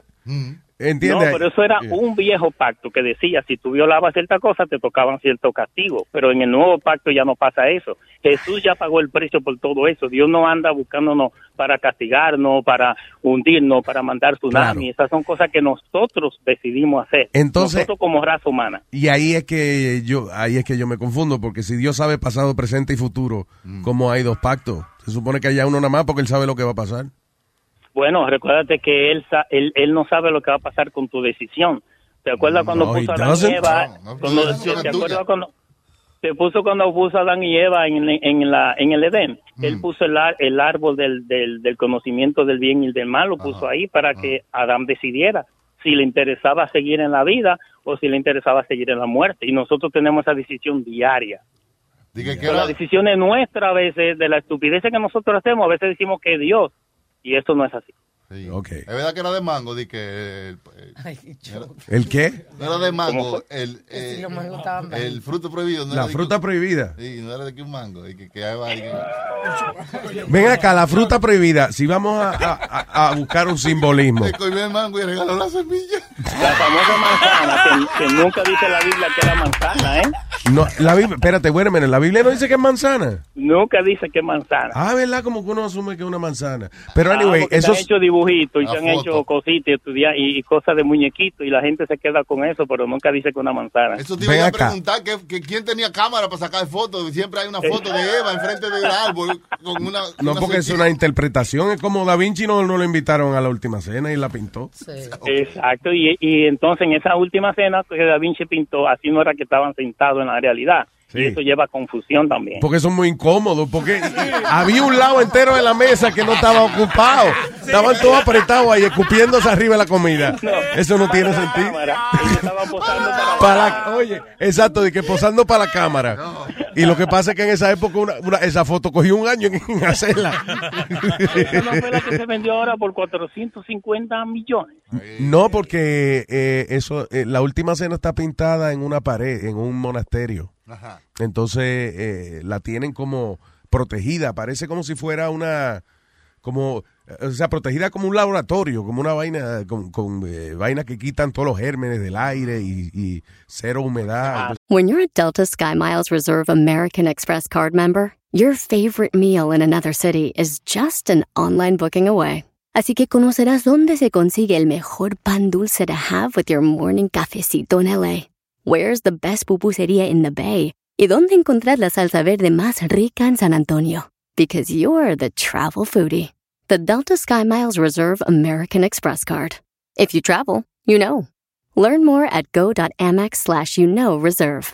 ¿Entiendes? No, pero eso era un viejo pacto que decía, si tú violabas cierta cosa, te tocaban cierto castigo. Pero en el nuevo pacto ya no pasa eso. Jesús ya pagó el precio por todo eso. Dios no anda buscándonos para castigarnos, para hundirnos, para mandar tsunami. Esas son cosas que nosotros decidimos hacer. Entonces- nosotros como raza humana. Y ahí es que yo, ahí es que yo me confundo, porque si Dios sabe pasado, presente y futuro, ¿cómo hay dos pactos? Se supone que haya uno nada más porque él sabe lo que va a pasar. Bueno, recuérdate que él, sa- él, él no sabe lo que va a pasar con tu decisión. ¿Te acuerdas cuando No, puso a Adán y doesn't. Eva? No, no, cuando- ¿Te acuerdas cuando te puso cuando puso a Adán y Eva en, en, la, en el Edén? Él puso el, ar- el árbol del, del, del conocimiento del bien y del mal, lo puso ahí para que Adán decidiera si le interesaba seguir en la vida o si le interesaba seguir en la muerte. Y nosotros tenemos esa decisión diaria. Dije que Pero era- la decisión es nuestra a veces, de la estupidez que nosotros hacemos, a veces decimos que Dios, y eso no es así. Sí. Es verdad que era de mango, di que el, el- ¿El qué? no era de ¿Cómo mango, el, si eh, el fruto prohibido. No La era de fruta que- prohibida. Sí, no era de que un mango. Y que, que ahí va, y que- Ven acá, la fruta prohibida. Si vamos a, a- buscar un simbolismo. Le comió el mango y regaló la semilla. La famosa manzana, que, que nunca dice la Biblia que era manzana, ¿eh? No, la Biblia, espérate, bueno, miren, la Biblia no dice que es manzana. Nunca dice que es manzana. Ah, ¿verdad? Como que uno asume que es una manzana. Pero Ah, anyway, porque eso hecho dibujitos y se han hecho cositas y, estudiar, y, y cosas de muñequitos y la gente se queda con eso, pero nunca dice que una manzana. Eso te iba a preguntar que, que quién tenía cámara para sacar fotos. Siempre hay una foto de Eva enfrente del árbol con una. No, una porque es una interpretación. Es como Da Vinci no, no lo invitaron a la última cena y la pintó. Exacto, y, y entonces en esa última cena que Da Vinci pintó, así no era que estaban sentados en la realidad. Sí. Y eso lleva a confusión también. Porque son muy incómodos, porque había un lado entero de la mesa que no estaba ocupado. Estaban todos apretados ahí, escupiéndose arriba de la comida. Eso no tiene sentido. Para la- oye, exacto, de que posando para la cámara. Y lo que pasa es que en esa época una- una- esa foto cogió un año en, en hacerla. Esa no fue la que se vendió ahora por 450 millones. No, porque eh, eso, eh, la última cena está pintada en una pared, en un monasterio. Ajá. Entonces eh, la tienen como protegida, parece como si fuera una, como, eh, o sea, protegida como un laboratorio, como una vaina, con, con eh, vainas que quitan todos los gérmenes del aire y, y cero humedad. When you're a Delta SkyMiles Reserve American Express card member, your favorite meal in another city is just an online booking away. Así que conocerás dónde se consigue el mejor pan dulce to have with your morning cafecito en LA. Where's the best pupusería in the Bay? Y dónde encontrar la salsa verde más rica en San Antonio. Because you're the travel foodie. The Delta SkyMiles Reserve American Express card. If you travel, you know. Learn more at go.amex slash you know reserve.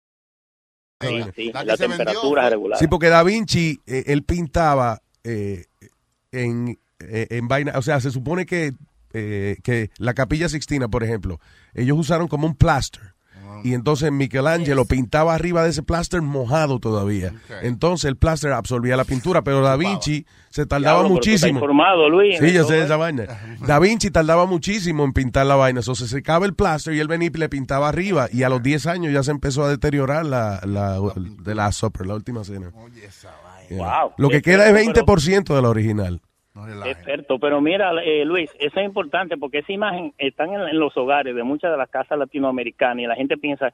Sí, sí, La se vendió temperatura regular. Sí, porque Da Vinci, eh, él pintaba eh, en, eh, en vaina, o sea, se supone que, eh, que la capilla Sixtina, por ejemplo, ellos usaron como un plaster. Y entonces Michelangelo pintaba arriba de ese plaster mojado todavía. Entonces el plaster absorbía la pintura, pero Da Vinci se tardaba Diablo, muchísimo. informado, Luis, Sí, yo sé ¿eh? esa vaina. Da Vinci tardaba muchísimo en pintar la vaina. Entonces se secaba el plaster y él venía y le pintaba arriba. Y a los 10 años ya se empezó a deteriorar la, la, de la Supper, la última cena. Yeah. Wow. Lo que Qué queda es feo, 20% de la original. Experto, pero mira, eh, Luis, eso es importante porque esa imagen está en, en los hogares de muchas de las casas latinoamericanas y la gente piensa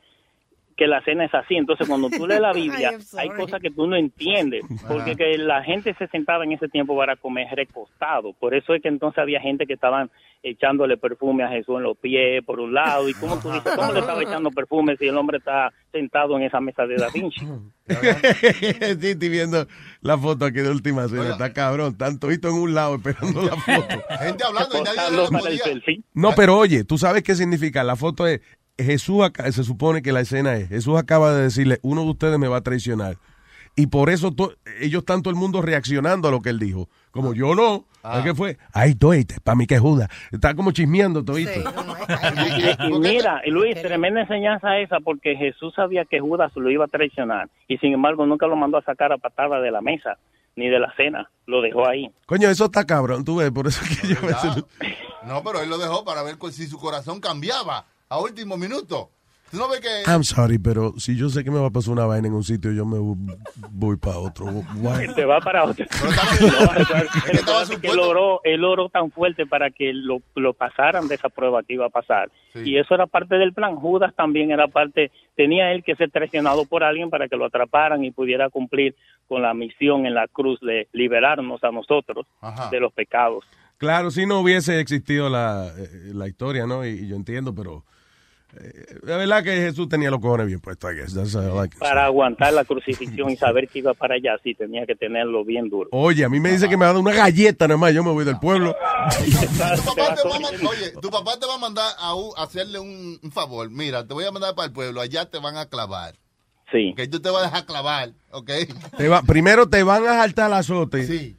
que la cena es así. Entonces, cuando tú lees la Biblia, hay cosas que tú no entiendes, porque que la gente se sentaba en ese tiempo para comer recostado. Por eso es que entonces había gente que estaban echándole perfume a Jesús en los pies, por un lado. Y como tú dices, ¿cómo le estaba echando perfume si el hombre está sentado en esa mesa de Da Vinci? sí, estoy viendo la foto aquí de última cena. Está cabrón. Están toditos en un lado esperando la foto. Gente hablando y nadie. No, pero oye, ¿tú sabes qué significa? La foto es Jesús, acá- se supone que la escena es, Jesús acaba de decirle, uno de ustedes me va a traicionar. Y por eso to- ellos están todo el mundo reaccionando a lo que él dijo. Como yo no. Ah. ¿Qué fue? Ay, toite, para mí que es Judas. Está como chismeando todito. Y, y mira, y Luis, tremenda enseñanza esa, porque Jesús sabía que Judas lo iba a traicionar y sin embargo nunca lo mandó a sacar a patada de la mesa ni de la cena, lo dejó ahí. Coño, eso está cabrón, tú ves, por eso que yo No, pero él lo dejó para ver si su corazón cambiaba a último minuto. ¿Tú no ves que I'm sorry, pero si yo sé que me va a pasar una vaina en un sitio, yo me voy, para otro. Why? Te va para otro. No, que él oró, él oró tan fuerte para que lo, lo pasaran de esa prueba que iba a pasar. Y eso era parte del plan. Judas también era parte, tenía él que ser traicionado por alguien para que lo atraparan y pudiera cumplir con la misión en la cruz de liberarnos a nosotros Ajá. de los pecados. Claro, si no hubiese existido la, eh, la historia, ¿no? Y, y yo entiendo, pero la verdad que Jesús tenía los cojones bien puestos, I guess. That's all I can say. Para aguantar la crucifixión y saber que iba para allá, sí tenía que tenerlo bien duro. Oye, a mí me dice que me va a dar una galleta nada más, yo me voy del pueblo. tu papá te va a mandar, oye, tu papá te va a mandar a, u- hacerle un, un favor? Mira, te voy a mandar para el pueblo, allá te van a clavar. Sí. Que tú te vas a dejar clavar, ¿ok? Te va- primero te van a saltar la azote. Sí.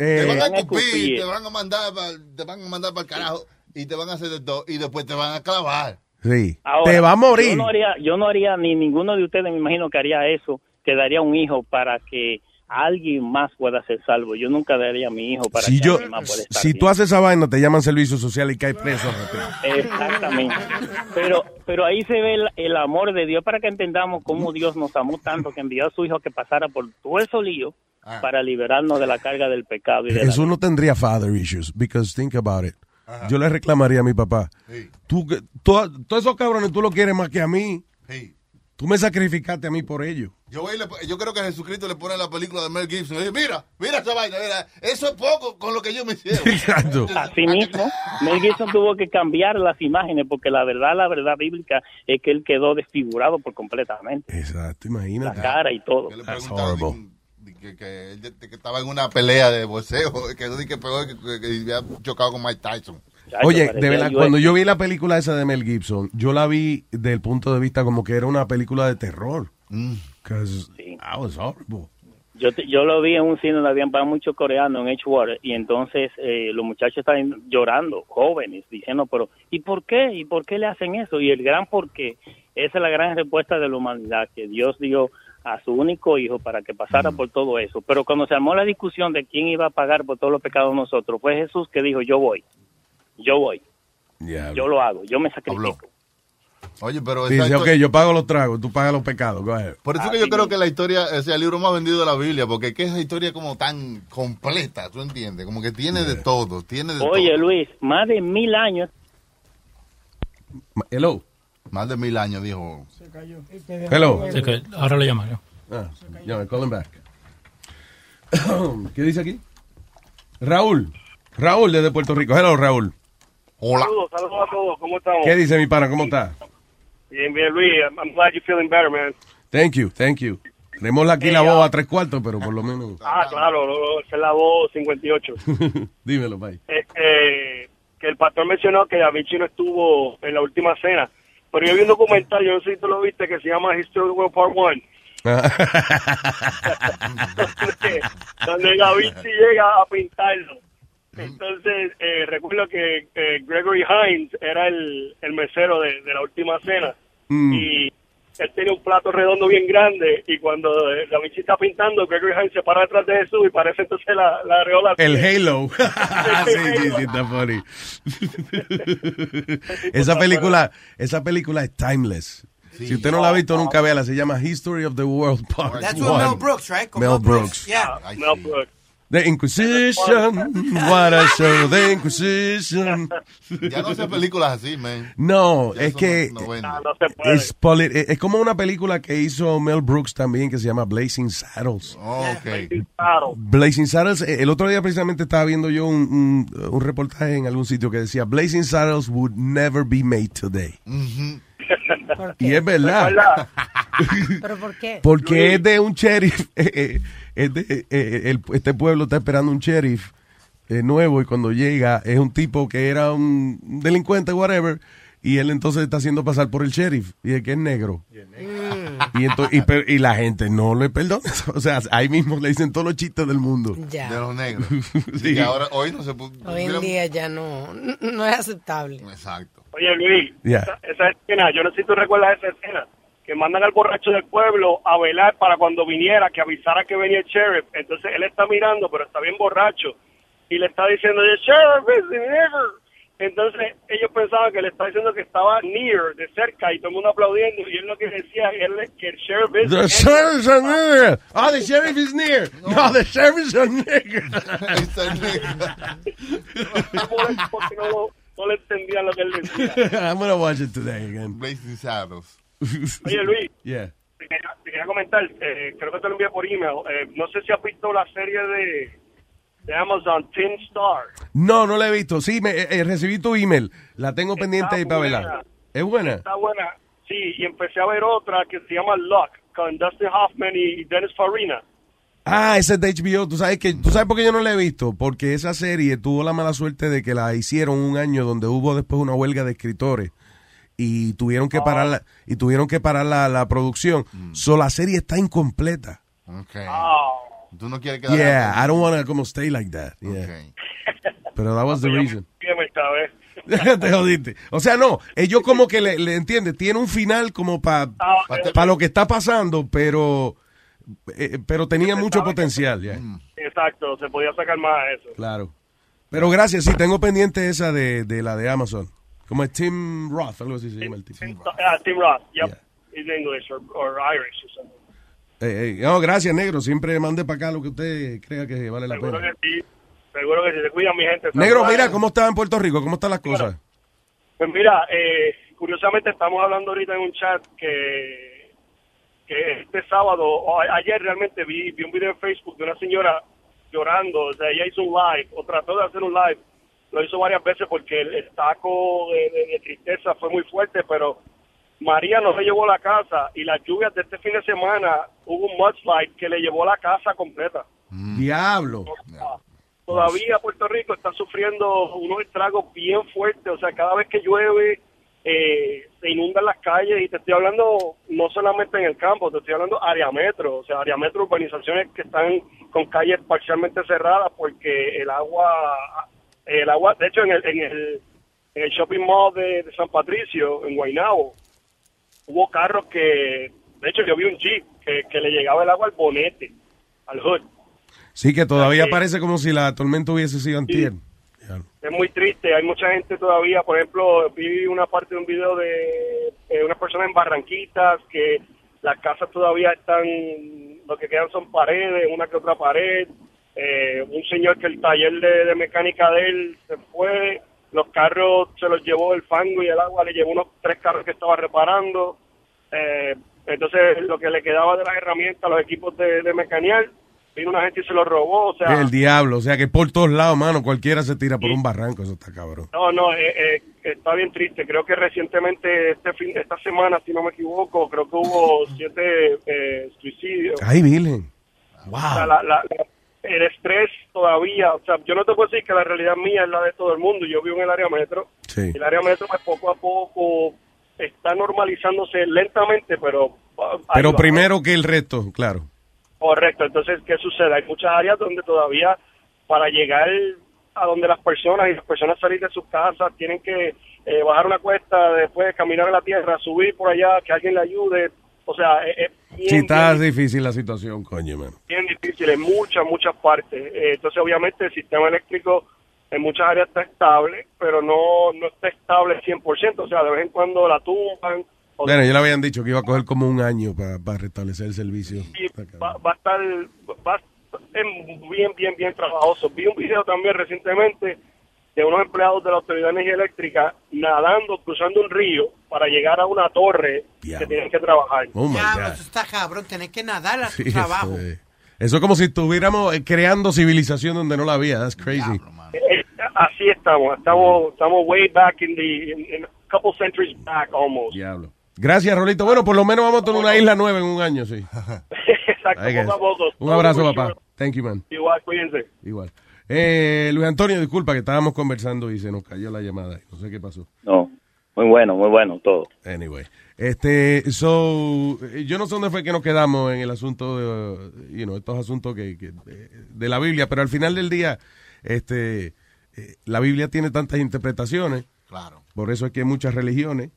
Eh, te van a escupir, te van a mandar para, te van a mandar para el carajo y te van a hacer de todo y después te van a clavar. Sí. Ahora, te va a morir. Yo no, haría, yo no haría, ni ninguno de ustedes me imagino que haría eso, que daría un hijo para que alguien más pueda ser salvo. Yo nunca daría a mi hijo para Si que yo, alguien más pueda estar si bien. tú haces esa vaina, te llaman servicio social y caes preso. Exactamente. Pero, pero ahí se ve el, el amor de Dios para que entendamos cómo Dios nos amó tanto que envió a su hijo que pasara por todo eso lío para liberarnos de la carga del pecado y de la Jesús no tendría father issues, because think about it. Yo le reclamaría a mi papá. Tú, que- tú- todos esos cabrones tú lo quieres más que a mí. Tú me sacrificaste a mí por ello. Yo, voy y le- yo creo que Jesucristo le pone la película de Mel Gibson. Y dice, mira, mira esa vaina, mira, eso es poco con lo que yo me hicieron. Exacto. Así mismo, Mel Gibson tuvo que cambiar las imágenes porque la verdad, la verdad bíblica es que él quedó desfigurado por completamente. Exacto, imagínate. La cara y todo. Que, que él de- que estaba en una pelea de boxeo, que, que, que pegó, que, que- que había chocado con Mike Tyson. Oye, de verdad, cuando yo vi la película esa de Mel Gibson, yo la vi del punto de vista como que era una película de terror. Mm. that was horrible. Yo, te- yo lo vi en un cine donde habían para muchos coreanos en Edgewater y entonces eh, los muchachos estaban llorando, jóvenes, diciendo, pero ¿y por qué? ¿Y por qué le hacen eso? Y el gran por qué, esa es la gran respuesta de la humanidad, que Dios dio a su único hijo para que pasara por todo eso. Pero cuando se armó la discusión de quién iba a pagar por todos los pecados de nosotros, fue Jesús que dijo, yo voy, yo voy, yo lo hago, yo me sacrifico. Oye, pero esa Dice, historia- ok, yo pago los tragos, tú pagas los pecados. Go ahead. Por eso que yo creo que la historia es el libro más vendido de la Biblia, porque es que esa historia como tan completa, ¿tú entiendes? Como que tiene de todo, tiene de Oye, todo. Luis, más de mil años Hello. Más de mil años, dijo. Hello. Sí, que ahora lo llamo yo. Ah, llama, call him back. ¿Qué dice aquí? Raúl. Raúl desde Puerto Rico. Hello, Raúl. Hola. Saludos, saludos a todos. ¿Cómo estamos? ¿Qué dice mi pana? ¿Cómo está? Bien, bien, Luis. I'm, glad you're feeling better, man. Thank you, thank you. Tenemos aquí la voz a tres cuartos, pero por lo menos. Ah, claro, esa es la voz 58. Dímelo, bye. Este, que el pastor mencionó que Da Vinci no estuvo en la última cena. Pero yo vi un documental, yo no sé si tú lo viste, que se llama History of the World Part 1. donde, donde Vinci llega a pintarlo. Entonces, eh, recuerdo que eh, Gregory Hines era el, el mesero de, de la última cena. Mm. Y él tenía un plato redondo bien grande. Y cuando eh, Da Vinci está pintando, Gregory Hines se para detrás de Jesús y parece entonces la, la areola. El Halo. sí, sí, sí, está funny. esa película, esa película es timeless. Si usted no la ha visto, nunca véala. Se llama History of the World Part That's with Mel Brooks, right? Con Mel Brooks. Yeah. Mel Brooks. The Inquisition. What a show, The Inquisition. Ya no hacen películas así, man. No, Ya es que no- no vende. es, poli- es es como una película que hizo Mel Brooks también que se llama Blazing Saddles. ok. Blazing Saddles, eh, el otro día precisamente estaba viendo yo un, un, un reportaje en algún sitio que decía Blazing Saddles would never be made today. Y es verdad. ¿Pero por qué? Porque es de un sheriff. eh, eh, es de- eh, eh, el- este pueblo está esperando un sheriff eh, nuevo y cuando llega es un tipo que era un delincuente, whatever. Y él entonces está haciendo pasar por el sheriff. Y es que es negro. Y, ento- y, la gente no le perdona. O sea, ahí mismo le dicen todos los chistes del mundo. Ya. De los negros. Sí. Y ahora, hoy no se puede. Hoy en día ya no, no es aceptable. Exacto. Oye, Luis, Ya. esa, esa escena, yo no sé si tú recuerdas esa escena, que mandan al borracho del pueblo a velar para cuando viniera, que avisara que venía el sheriff. Entonces él está mirando, pero está bien borracho, y le está diciendo, the sheriff is. Entonces ellos pensaban que le estaba diciendo que estaba near, de cerca, y todo el mundo aplaudiendo, y él lo que decía era que el sheriff is The sheriff's a nigger. Oh, the sheriff is near. No, the sheriff's a nigger. porque no, no le entendían lo que él decía. I'm gonna watch it today again. Blazing Saddles. Oye, Luis, Yeah. te quería, te quería comentar, eh, creo que te lo envié por email. Eh, no sé si has visto la serie de, de Amazon, Tin Star. No, no la he visto. Sí, me, eh, eh, recibí tu email. La tengo pendiente ahí para verla. ¿Es buena? Está buena. Sí, y empecé a ver otra que se llama Luck, con Dustin Hoffman y Dennis Farina. Ah, esa es de HBO. ¿Tú sabes, que, ¿Tú sabes por qué yo no la he visto? Porque esa serie tuvo la mala suerte de que la hicieron un año donde hubo después una huelga de escritores y tuvieron que parar la, y tuvieron que parar la, la producción. So la serie está incompleta. Okay. Oh. Tú no quieres quedar. Yeah, I don't want to como stay like that. Yeah. Pero that was the reason. Bien, esta vez. Te jodiste. O sea, no, ellos como que le, le entiende, tiene un final como para Ah, lo que está pasando, pero eh, pero tenía mucho potencial, ya. Exacto, se podía sacar más a eso. Claro. Pero gracias, sí, tengo pendiente esa de, de la de Amazon. Como es Tim Roth, algo así se llama el tipo. Ah, Tim Roth, yep. He's English or, or Irish or something. Eh, eh, no, gracias, negro. Siempre mande para acá lo que usted crea que vale la Seguro pena. que sí. Seguro que si se cuidan mi gente. Negro, mira cómo está en Puerto Rico, cómo están las cosas. Pues mira, eh, curiosamente estamos hablando ahorita en un chat que que este sábado, o a- ayer realmente vi, vi un video en Facebook de una señora llorando, o sea, ella hizo un live, o trató de hacer un live, lo hizo varias veces porque el, el taco de, de- de tristeza fue muy fuerte, pero María no se llevó la casa y las lluvias de este fin de semana hubo un mudslide que le llevó la casa completa. Diablo. Todavía Puerto Rico está sufriendo unos estragos bien fuertes, o sea, cada vez que llueve eh, se inundan las calles y te estoy hablando no solamente en el campo, te estoy hablando área metro, o sea, área metro, urbanizaciones que están con calles parcialmente cerradas porque el agua, el agua, de hecho en el, en el, en el shopping mall de, de San Patricio, en Guaynabo, hubo carros que, de hecho yo vi un jeep que, que le llegaba el agua al bonete, al hood. Sí, que todavía Sí. parece como si la tormenta hubiese sido antier. es muy triste. Hay mucha gente todavía, por ejemplo, vi una parte de un video de eh, una persona en Barranquitas que las casas todavía están, lo que quedan son paredes, una que otra pared. Eh, un señor que el taller de, de mecánica de él se fue, los carros se los llevó el fango y el agua, le llevó unos tres carros que estaba reparando. Eh, entonces, lo que le quedaba de las herramientas, los equipos de, de mecanear, vino una gente y se los robó. O sea, El diablo, o sea que por todos lados, mano, cualquiera se tira por un barranco, eso está cabrón. No, no, eh, eh, está bien triste. Creo que recientemente, este fin, esta semana, si no me equivoco, creo que hubo siete eh, suicidios. Ay, Virgen. O sea, la- la- la- el estrés todavía, o sea, yo no te puedo decir que la realidad mía es la de todo el mundo. Yo vivo en el área metro. Sí. Y el área metro, pues, poco a poco está normalizándose lentamente, pero... ah, Pero va. primero que el resto, claro. Correcto, entonces, ¿qué sucede? Hay muchas áreas donde todavía para llegar a donde las personas y las personas salir de sus casas tienen que eh, bajar una cuesta, después caminar a la tierra, subir por allá, que alguien le ayude. O sea, es, bien, Sí, está bien, difícil la situación, coño, mano. bien difícil en muchas, muchas partes. Eh, entonces, obviamente, el sistema eléctrico en muchas áreas está estable, pero no, no está estable 100%. O sea, de vez en cuando la tumban. Bueno, ya le habían dicho que iba a coger como un año para restablecer el servicio. va, va a estar va a- bien, bien, bien trabajoso. Vi un video también recientemente de unos empleados de la Autoridad de Energía Eléctrica nadando, cruzando un río para llegar a una torre que tienen que trabajar. Oh, my Diablo, God. eso está cabrón, tenés que nadar a tu Sí, trabajo. Eso, es, eso es como si estuviéramos eh, creando civilización donde no la había. That's crazy. Eh, Así estamos, estamos, estamos way back in the, in, in a couple centuries back almost. Diablo. Gracias, Rolito. Bueno, por lo menos vamos a tener una isla nueva en un año, sí. Exacto. Un abrazo, papá. Thank you, man. Igual, cuídense. Igual. Eh, Luis Antonio, disculpa que estábamos conversando y se nos cayó la llamada. No sé qué pasó. No, muy bueno, muy bueno todo. Anyway. Este, so, eh, yo no sé dónde fue que nos quedamos en el asunto de, you know, estos asuntos que, que- de, de la Biblia, pero al final del día, este, eh, la Biblia tiene tantas interpretaciones. Claro. Por eso es que hay muchas religiones.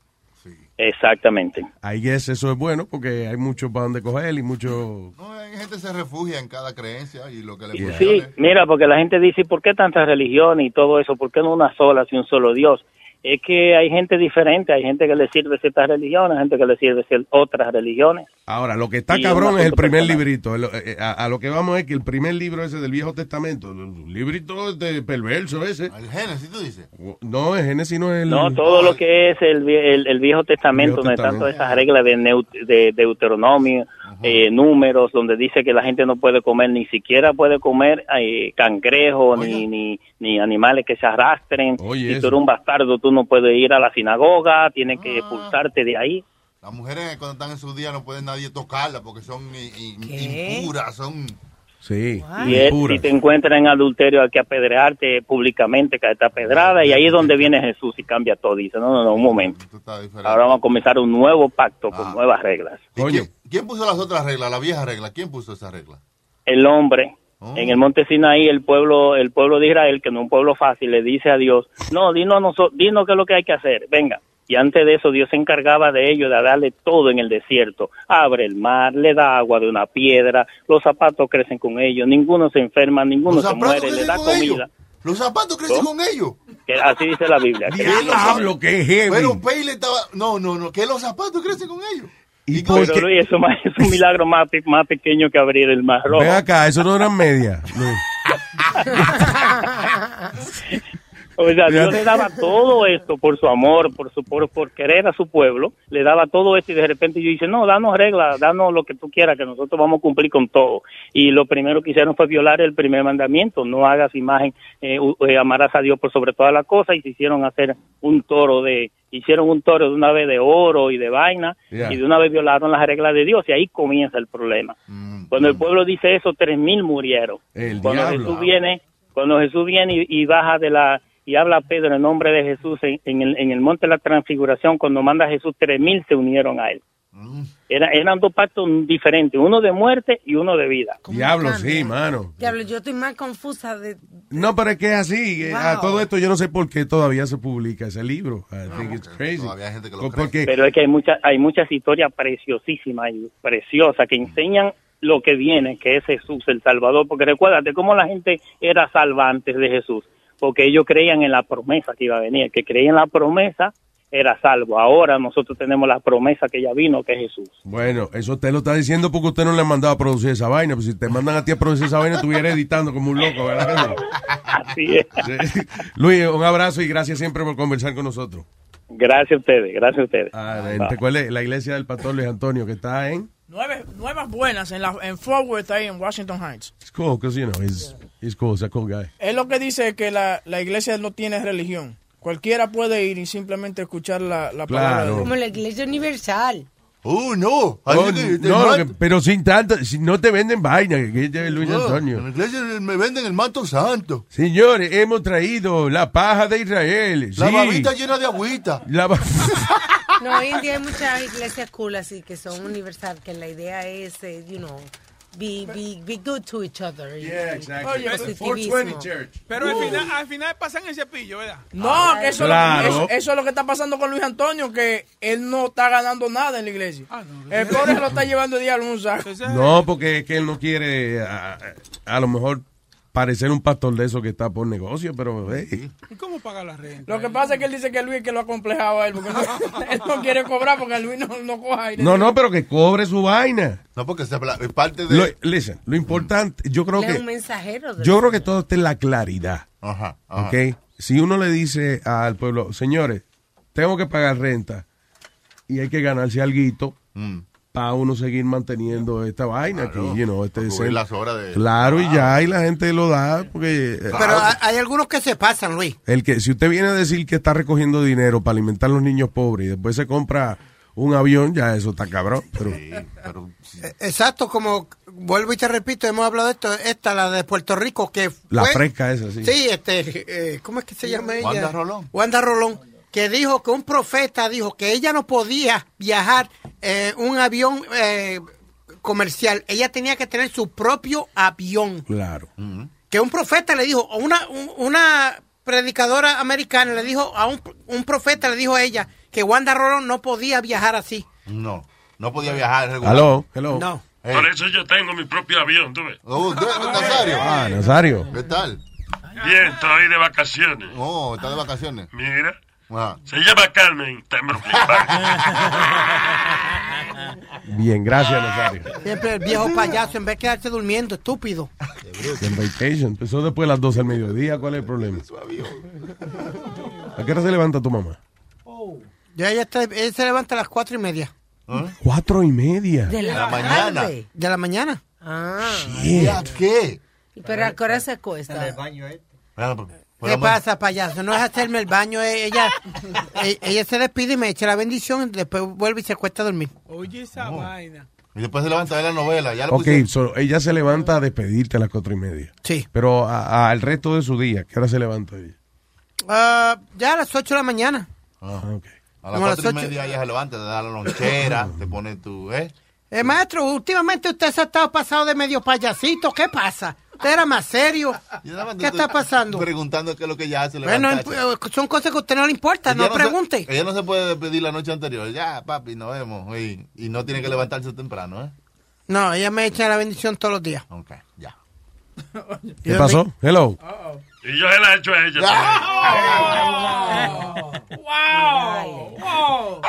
Exactamente. I guess eso es bueno porque hay mucho para donde coger y mucho... No, hay gente se refugia en cada creencia y lo que le Sí, funcione. mira, porque la gente dice, ¿por qué tantas religiones y todo eso? ¿Por qué no una sola, si un solo Dios? Es que hay gente diferente, hay gente que le sirve ciertas religiones, gente que le sirve otras religiones. Ahora, lo que está Y cabrón es el primer personal. librito. El- eh, a, a lo que vamos es que el primer libro ese del Viejo Testamento, un librito de perverso ese. El Génesis, tú dices. No, el Génesis no es el... No, todo lo que es el, vie- el, el Viejo Testamento, Viejo donde están Testamento. todas esas reglas de, Neut- de Deuteronomio, eh, números, donde dice que la gente no puede comer, ni siquiera puede comer eh, cangrejo, ni, ni, ni animales que se arrastren. Oye, si eso. tú eres un bastardo, tú no puedes ir a la sinagoga, tienes que expulsarte de ahí. Las mujeres cuando están en su día no puede nadie tocarla porque son i- impuras, son... Sí, Y si te encuentran en adulterio, hay que apedrearte públicamente, caerte a pedrada, y ahí es donde viene Jesús y cambia todo. Dice, no, no, no, un momento. Ahora vamos a comenzar un nuevo pacto con nuevas reglas. ¿Y quién, quién puso las otras reglas, la vieja regla? ¿Quién puso esa regla? el hombre Oh. en el monte Sinaí el pueblo el pueblo de Israel que no es un pueblo fácil le dice a Dios no dinos dinos qué es lo que hay que hacer venga y antes de eso Dios se encargaba de ellos de darle todo en el desierto abre el mar le da agua de una piedra los zapatos crecen con ellos ninguno se enferma ninguno se muere le da comida ellos. Los zapatos crecen ¿Cómo? con ellos. que así dice la Biblia que Diablo, que heavy. Pero Peile estaba... No, no, no, que los zapatos crecen con ellos. pero Luis, eso más- es un milagro más, más pequeño que abrir el mar rojo Ven acá, eso no eran medias. O sea, Dios le daba todo esto por su amor, por su por, por querer a su pueblo, le daba todo esto y de repente yo dice, no, danos reglas, danos lo que tú quieras, que nosotros vamos a cumplir con todo. Y lo primero que hicieron fue violar el primer mandamiento, no hagas imagen, eh, eh, amarás a Dios por sobre todas las cosas y se hicieron hacer un toro de, hicieron un toro de una vez de oro y de vaina Yeah. y de una vez violaron las reglas de Dios y ahí comienza el problema. Cuando el pueblo dice eso, tres mil murieron. El cuando diablo. Jesús viene, cuando Jesús viene y, y baja de la y habla Pedro en nombre de Jesús en, en el, en el monte de la transfiguración, cuando manda a Jesús, tres mil se unieron a él. Era, eran dos pactos diferentes, uno de muerte y uno de vida. Diablo, sí, mano. Diablo, yo estoy más confusa de... No, pero es que es así. eh, A todo esto yo no sé por qué todavía se publica ese libro. I think it's crazy. Porque Pero es que hay muchas hay muchas historias preciosísimas y preciosas que enseñan lo que viene, que es Jesús el Salvador, porque recuérdate cómo la gente era salva antes de Jesús, porque ellos creían en la promesa que iba a venir, el que creía en la promesa era salvo. Ahora nosotros tenemos la promesa que ya vino, que es Jesús. Bueno, eso usted lo está diciendo porque usted no le ha mandado a producir esa vaina. Pues si te mandan a ti a producir esa vaina, estuviera editando como un loco, ¿verdad? Así es. Sí. Luis, un abrazo y gracias siempre por conversar con nosotros. Gracias a ustedes, gracias a ustedes. Ah, ¿Te acuerdas? La iglesia del pastor Luis Antonio que está en... Nueve, nuevas buenas en, la, en Fort Worth, ahí en Washington Heights. It's cool, because, you know, he's, he's cool, he's a cool guy. Es lo que dice que la, la iglesia no tiene religión. Cualquiera puede ir y simplemente escuchar la, la palabra de Dios. Como la iglesia universal. Oh, no. Oh, no, lo man- que- pero sin tanto, si no te venden vaina, que es de Luis No, Antonio. En la iglesia me venden el manto santo. Señores, hemos traído la paja de Israel. La sí. babita llena de agüita. La ba- No, hoy en día hay muchas iglesias cool así que son universal, que la idea es, eh, you know, be, be, be good to each other. Yeah, exactly. Oye, positivismo. Pero al final, al final pasan el cepillo, ¿verdad? No, que eso, Claro. eso, eso es lo que está pasando con Luis Antonio, que él no está ganando nada en la iglesia. el pobre se lo está llevando el diablo un saco. No, porque es que él no quiere a, a lo mejor parecer un pastor de eso que está por negocio, pero hey, ¿Y cómo paga la renta? Lo que pasa es que él dice que Luis es que lo ha complejado a él, porque no- él no quiere cobrar porque Luis no, no coja aire. no, no, pero que cobre su vaina. No, porque se habla- es parte de... Lo, listen, lo importante, yo creo es un que mensajero. de- yo creo que todo está en la claridad. Ajá, ajá. ¿ok? Si uno le dice al pueblo, señores, tengo que pagar renta y hay que ganarse algo Mm. Para uno seguir manteniendo esta vaina que, you know, este las horas de- Claro, y ya, y la gente lo da, porque... eh, Pero hay, hay algunos que se pasan, Luis. El que, si usted viene a decir que está recogiendo dinero para alimentar a los niños pobres y después se compra un avión, ya eso está cabrón. Pero, Eh, Exacto, como vuelvo y te repito, hemos hablado de esto, esta, la de Puerto Rico, que fue... la fresca esa, sí. Sí, este, eh, ¿cómo es que se llama ella? Wanda Rolón. Wanda Rolón, que dijo que un profeta dijo que ella no podía viajar en un avión eh, comercial, ella tenía que tener su propio avión. Claro. Que un profeta le dijo, una, un- una predicadora americana le dijo a un, un profeta, le dijo a ella que Wanda Rolón no podía viajar así. No, no podía viajar regular. Hello, hello. No. Hey. Por eso yo tengo mi propio avión, ¿tú ves? Oh, ¿tú- Nazario. Ah, Nazario. ¿Qué tal? Bien, estoy de vacaciones. Oh, está de vacaciones. Mira, Ah. se llama Carmen, en. Bien, gracias, Nazario. Siempre el viejo payaso, en vez de quedarse durmiendo, estúpido. En vacation. Empezó después de las 12 del mediodía. ¿Cuál es el problema? ¿A qué hora se levanta tu mamá? Ya ella, está- ella se levanta a las cuatro y media. Cuatro y media. De la, la mañana. De la mañana. Ah. Shit. ¿Ya qué? Pero a qué hora se acuesta. Ah, pues, por ¿Qué pasa, payaso? No es hacerme el baño. eh, Ella, eh, ella se despide y me echa la bendición. Después vuelve y se acuesta a dormir. Oye esa vaina. Y después se levanta a ver la novela. Ya lo Ok, so, ella se levanta a despedirte a las cuatro y media. Sí. Pero al resto de su día, ¿qué hora se levanta ella? Ah, ya a las ocho de la mañana. Ah, ok. A las Como a las cuatro y ocho. media ya se levanta, te da la lonchera, te pone tu, ¿eh? Eh, maestro, últimamente usted se ha estado pasado de medio payasito. ¿Qué pasa? Usted era más serio. ¿Qué está pasando? Preguntando qué es lo que ella hace. Bueno, eh, son cosas que a usted no le importa. Ella No se- pregunte. ella no se puede pedir la noche anterior. Ya, papi, nos vemos. Y, y no tiene que levantarse temprano, ¿eh? No, ella me echa la bendición todos los días. Ok, ya. ¿Qué pasó? Hello. Y yo se la he hecho a ella. ¡Wow! ¡Wow!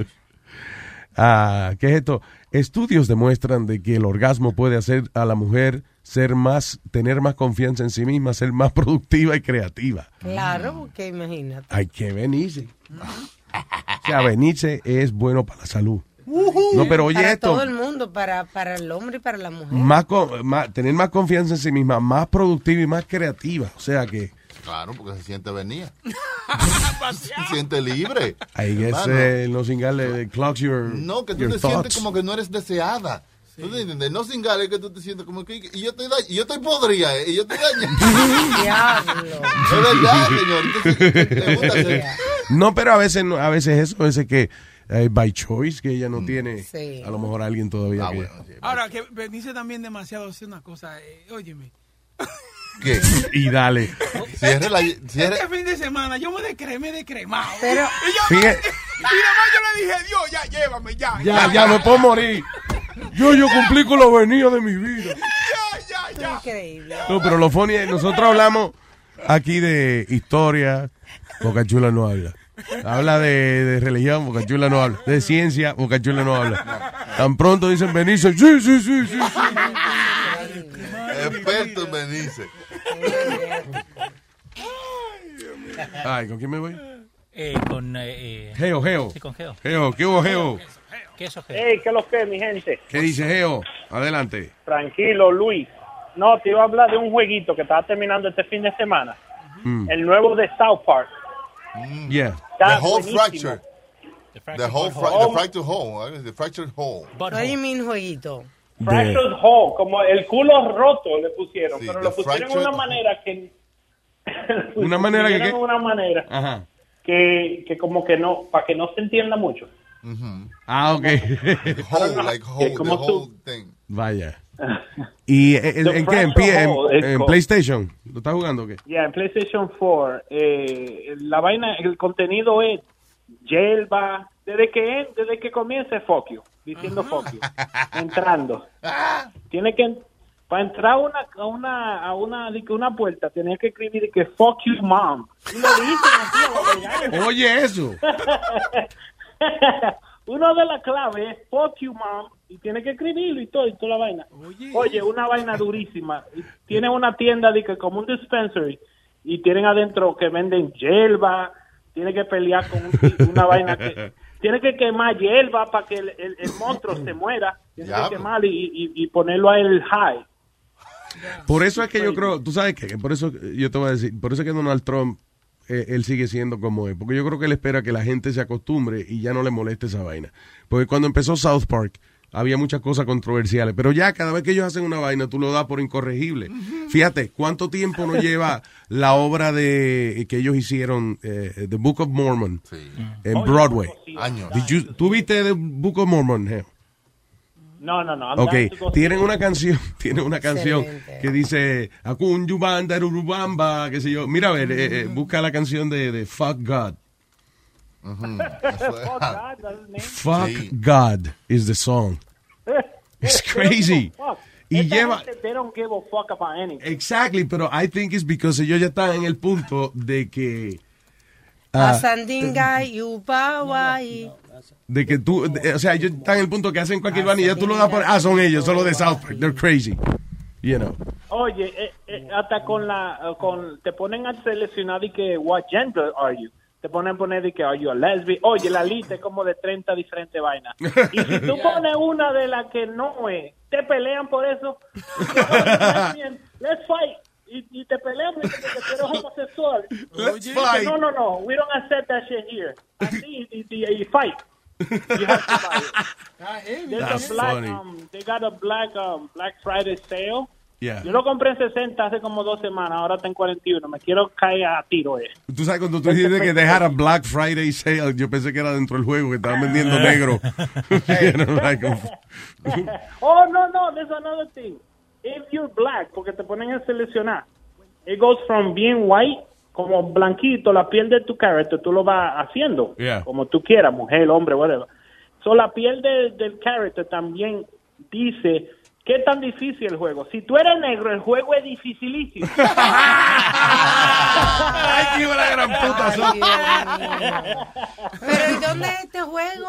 Ah, ¿Qué es esto? Estudios demuestran de que el orgasmo puede hacer a la mujer ser más, tener más confianza en sí misma, ser más productiva y creativa. Claro, porque imagínate. Hay que venirse. O sea, venirse es bueno para la salud. No, pero oye para esto. todo el mundo, para, para el hombre y para la mujer. Más, co- más- tener más confianza en sí misma, más productiva y más creativa. O sea que Claro, porque se siente venía. se siente libre. ahí es no cingale clocks your, No, que tú te thoughts. sientes como que no eres deseada. ¿Tú te entiendes? No sin gale que tú te sientes como que y yo estoy da- y yo estoy podrida, ¿eh? y yo estoy dañada. Diablo. Es verdad, señor. Entonces, le gusta hacer- No, pero a veces no- a veces eso, a veces que eh, by choice que ella no tiene Sí. a lo mejor alguien todavía Ah, que- bueno, sí. Ahora, que bendice también demasiado hace una cosa. Eh, óyeme. ¿Qué? y dale. Cierre la, cierre- Este fin de semana yo me decremé decremado. Pero- Y yo, Fíjate. y además yo le dije, Dios, ya llévame, ya. Ya, ya me puedo morir. Yo, yo cumplí con lo venido de mi vida. Ya, ya, ya. Increíble. No, pero lo funny es, nosotros hablamos aquí de historia, Boca Chula no habla. Habla de, de religión, Boca Chula no habla. De ciencia, Boca Chula no habla. Tan pronto dicen Benicio, sí, sí, sí, sí. sí. experto en. Ay, ¿con quién me voy? Eh, con. Eh, eh, Geo, Geo. Sí, con Geo. Geo, ¿qué hubo, Geo? ¿Qué es eso, Geo? Hey, ¿qué es lo que, mi gente? ¿Qué dice Geo? Adelante. Tranquilo, Luis. No, te iba a hablar de un jueguito que estaba terminando este fin de semana. Mm. El nuevo de South Park. Yeah. The whole buenísimo. fracture. The whole fra the fractured hole. The fractured hole. What do you mean, jueguito? Fractured Hole, como el culo roto le pusieron, Sí, pero lo pusieron de una manera que... Una manera que- una manera Ajá. que, que como que no, para que no se entienda mucho. Ah, ok. Hole, like hole, the como tú- whole thing. Vaya. ¿Y en, en- qué? ¿En, pie- en- en. PlayStation? ¿Lo estás jugando o qué? Ya, en PlayStation 4, eh, la vaina, el contenido es yelva, desde que desde que fuck you, diciendo you, entrando. Tiene que, para entrar a una, a una, a una, puerta, tenía que escribir que fuck you mom. Y lo dicen así. Oye, eso. Una de las claves es fuck you mom y tiene que escribirlo y todo y toda la vaina. Oye, una vaina durísima. Tiene una tienda de que como un dispensary y tienen adentro que venden hierba, tiene que pelear con un- una vaina que tiene que quemar hierba para que el, el- el monstruo se muera, tiene que quemar y, y- y ponerlo a el high. Por eso es que yo creo, tú sabes que, por eso yo te voy a decir, por eso es que Donald Trump, eh, él sigue siendo como es, porque yo creo que él espera que la gente se acostumbre y ya no le moleste esa vaina. Porque cuando empezó South Park, había muchas cosas controversiales, pero ya cada vez que ellos hacen una vaina, tú lo das por incorregible. Fíjate, ¿cuánto tiempo nos lleva la obra de que ellos hicieron, eh, The Book of Mormon, en Broadway? Años. Did you- ¿Tú viste The Book of Mormon, Geo? No, no, no. I'm Ok, tienen una canción, tienen una canción Excelente. que dice Akunyubanda Rurubamba, qué sé yo. Mira, a ver, eh, eh, busca la canción de, de Fuck God. It. Eso Fuck. God. Fuck Sí. God is the song. It's crazy. Y Esta lleva- gente, they don't give a fuck about anything. Exactly, pero I think it's because ellos ya están en el punto de que ah, Asandinga y Upawai. de que tú, de- o sea, ellos están en el punto que hacen cualquier vaina y ya tú lo das por, ah, son ellos, son los de South Park, they're crazy. You know. Oye, eh, eh, hasta con la, eh, con, te ponen a seleccionar y que, what gender are you? Te ponen a poner de que, are you a lesbian? Oye, la lista es como de 30 diferentes vainas. Y si tú pones una de la que no es, te pelean por eso. Let's fight. Y, y te pelean porque tú eres homosexual. Let's fight. No, no, no, we don't accept that shit here. Así, y, y, y fight. You have to fight. There's That's a black, funny. um, they got a black, um, Black Friday sale. Yeah. Yo lo compré en 60 hace como dos semanas, ahora está en 41. Me quiero caer a tiro, eh. Tú sabes cuando tú dijiste que dejara Black Friday sale, yo pensé que era dentro del juego que estaban vendiendo negro. You know, like, oh, no, no, there's another thing. If you're black, porque te ponen a seleccionar, it goes from being white, como blanquito, la piel de tu character, tú lo vas haciendo, Yeah. como tú quieras, mujer, hombre, whatever. So, la piel de- del character también dice ¿Qué tan difícil el juego? Si tú eres negro, el juego es dificilísimo. Ay, qué la gran puta. Pero ¿y dónde es este juego?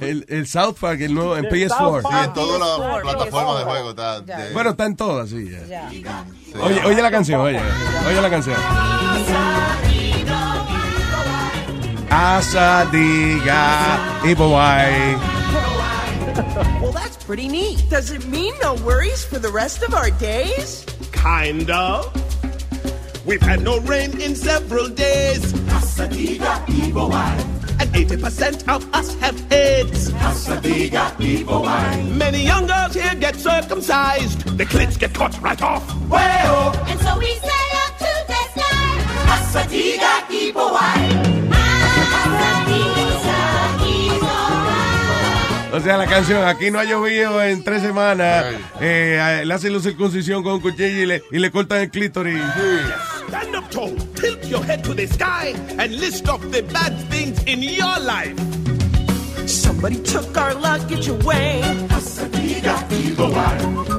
El, el South Park, el nuevo, en El PS4. South Park, Sí, en todas las PS4, plataformas de PS4. juego está. De- Bueno, está en todas, sí. ya. Ya. Oye, oye la canción, oye. Oye la canción. Asadiga y Boy. Well, that's pretty neat. Does it mean no worries for the rest of our days? Kind of. We've had no rain in several days. Hasadiga evil eye. And 80% of us have AIDS. Hasadiga evil eye. Many young girls here get circumcised. The clits get cut right off. Well, oh? And so we sail up to the sky. Hasadiga evil eye. O sea, la canción, aquí no ha llovido en tres semanas. Eh, le hacen la circuncisión con un cuchillo y le, y le cortan el clítoris. stand up tall, tilt your head to the sky, and list off the bad things in your life. Somebody took our luggage away.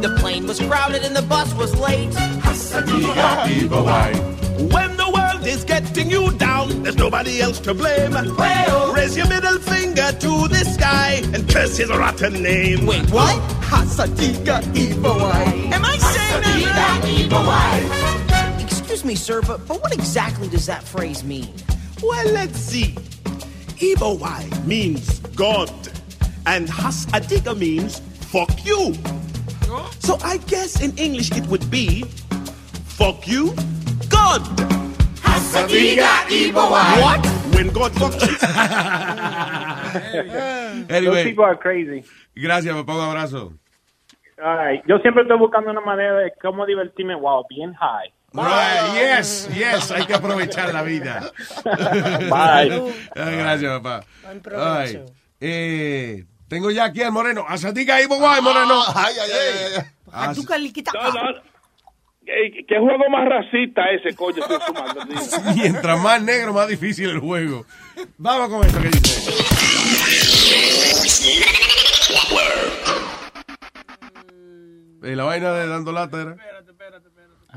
The plane was crowded and the bus was late. When the is getting you down, there's nobody else to blame. Raise your middle finger to the sky and curse his rotten name. Wait, what? Hasadiga eye. Am I saying that right? Excuse me, sir, but, but what exactly does that phrase mean? Well, let's see. Eye means God, and Hasadiga means fuck you. So I guess in English it would be fuck you, God. What? When God fucks you. Anyway. Those people are crazy. Gracias, papá, un abrazo. All right. Yo siempre estoy buscando una manera de cómo divertirme. Wow, bien high. Right, yes, yes, hay que aprovechar la vida. Bye. Ay, gracias, papá. Buen provecho. Ay, eh, tengo ya aquí al moreno. Asadiga y Boy, moreno. Ay, ay, ay, ay. No, no. ¿Qué, qué juego más racista ese, coño? Mientras más negro, más difícil el juego. Vamos con esto que dice. ¿Y la vaina de dando lata era?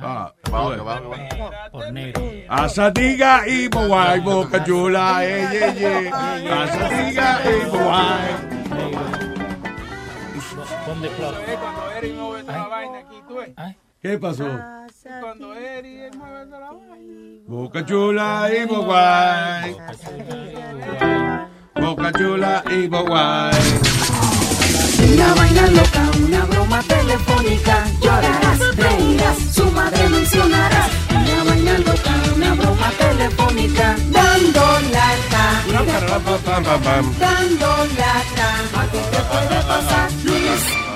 Ah, Vamos, joder. vamos, vamos. Por negro. Asadiga y Boy, boca chula, eh, ye, ye. Asadiga y Boy. ¿Dónde flor? Cuando Eri mueve toda la vaina aquí, tú ves. ¿Qué pasó? Cuando Eri mueve toda la vaina. Boca chula y Boy. Boca chula y Boy. Una vaina loca, una broma telefónica. Llorarás, reirás, su madre mencionarás. Una vaina loca, una broma telefónica. Dando lata. Pam, pam. Dando lata. A ti te puede pasar. Luis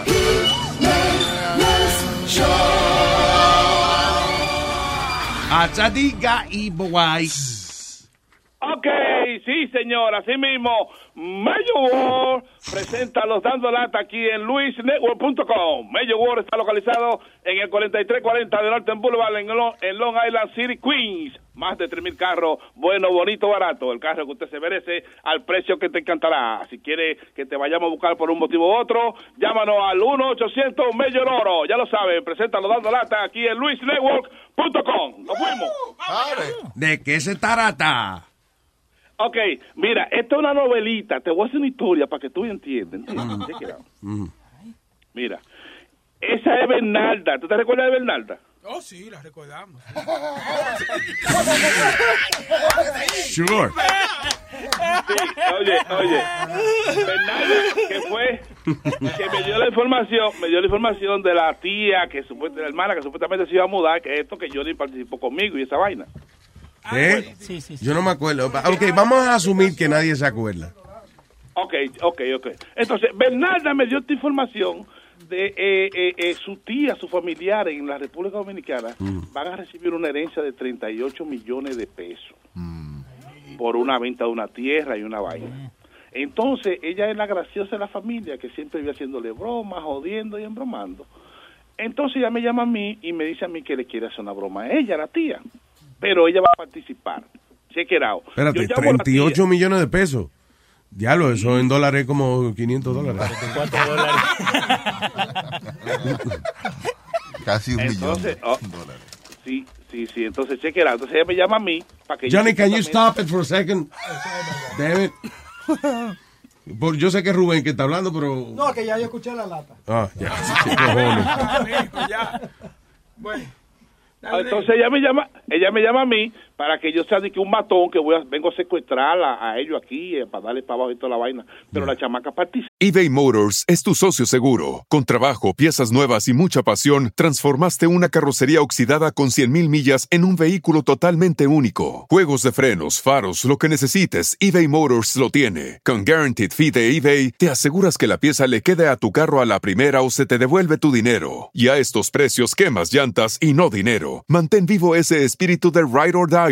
Asadiga y Boy. Ok, sí, señor, así mismo. Mayo World presenta los Dando Lata aquí en luisnetwork.com. Mayo World está localizado en el 4340 de Norton Boulevard en Long Island City, Queens. Más de 3.000 carros, bueno, bonito, barato. El carro que usted se merece al precio que te encantará. Si quiere que te vayamos a buscar por un motivo u otro, llámanos al 1-800 Mayor Oro. Ya lo saben, presenta los Dando Lata aquí en luisnetwork.com. Nos fuimos. ¿De qué se trata? Ok, mira, esta es una novelita. Te voy a hacer una historia para que tú entiendas. ¿entiendes? Check it out. Mira, esa es Bernalda. ¿Tú te recuerdas de Bernalda? Oh, sí, la recordamos. Sure. Oye, oye, Bernalda, que fue, que me dio la información, me dio la información de la tía, que supuestamente, la hermana, que supuestamente se iba a mudar, que esto que Johnny participó conmigo y esa vaina. ¿Eh? Yo no me acuerdo. Ok, vamos a asumir que nadie se acuerda. Ok, ok, ok. Entonces, Bernalda me dio esta información de eh, eh, eh, su tía, su familiar en la República Dominicana van a recibir una herencia de 38 millones de pesos por una venta de una tierra y una vaina. Entonces, ella es la graciosa de la familia que siempre vive haciéndole bromas, jodiendo y embromando. Entonces ella me llama a mí y me dice a mí que le quiere hacer una broma a ella, la tía. Pero ella va a participar. Check it out. Espérate, Yo llamo a la tía. 38 millones de pesos. Diablo, eso en dólares como 500 dólares. 4 dólares. Casi un Entonces, oh, sí, sí, sí. Entonces, chequera. Entonces ella me llama a mí para que yo Johnny, can you stop it for a second? Damn it. Por- yo sé que es Rubén que está hablando, pero... No, que ya yo escuché la lata. Ah, ya. ¿Qué cojones? Bueno. Ah, Entonces ella me llama, ella me llama a mí para que yo sea de que un matón que voy a, vengo a secuestrar a, a ellos aquí eh, para darle para abajo y toda la vaina. Pero la chamaca participa. eBay Motors es tu socio seguro. Con trabajo, piezas nuevas y mucha pasión, transformaste una carrocería oxidada con 100.000 millas en un vehículo totalmente único. Juegos de frenos, faros, lo que necesites, eBay Motors lo tiene. Con Guaranteed Fee de eBay, te aseguras que la pieza le quede a tu carro a la primera o se te devuelve tu dinero. Y a estos precios, quemas llantas y no dinero. Mantén vivo ese espíritu de Ride or Die,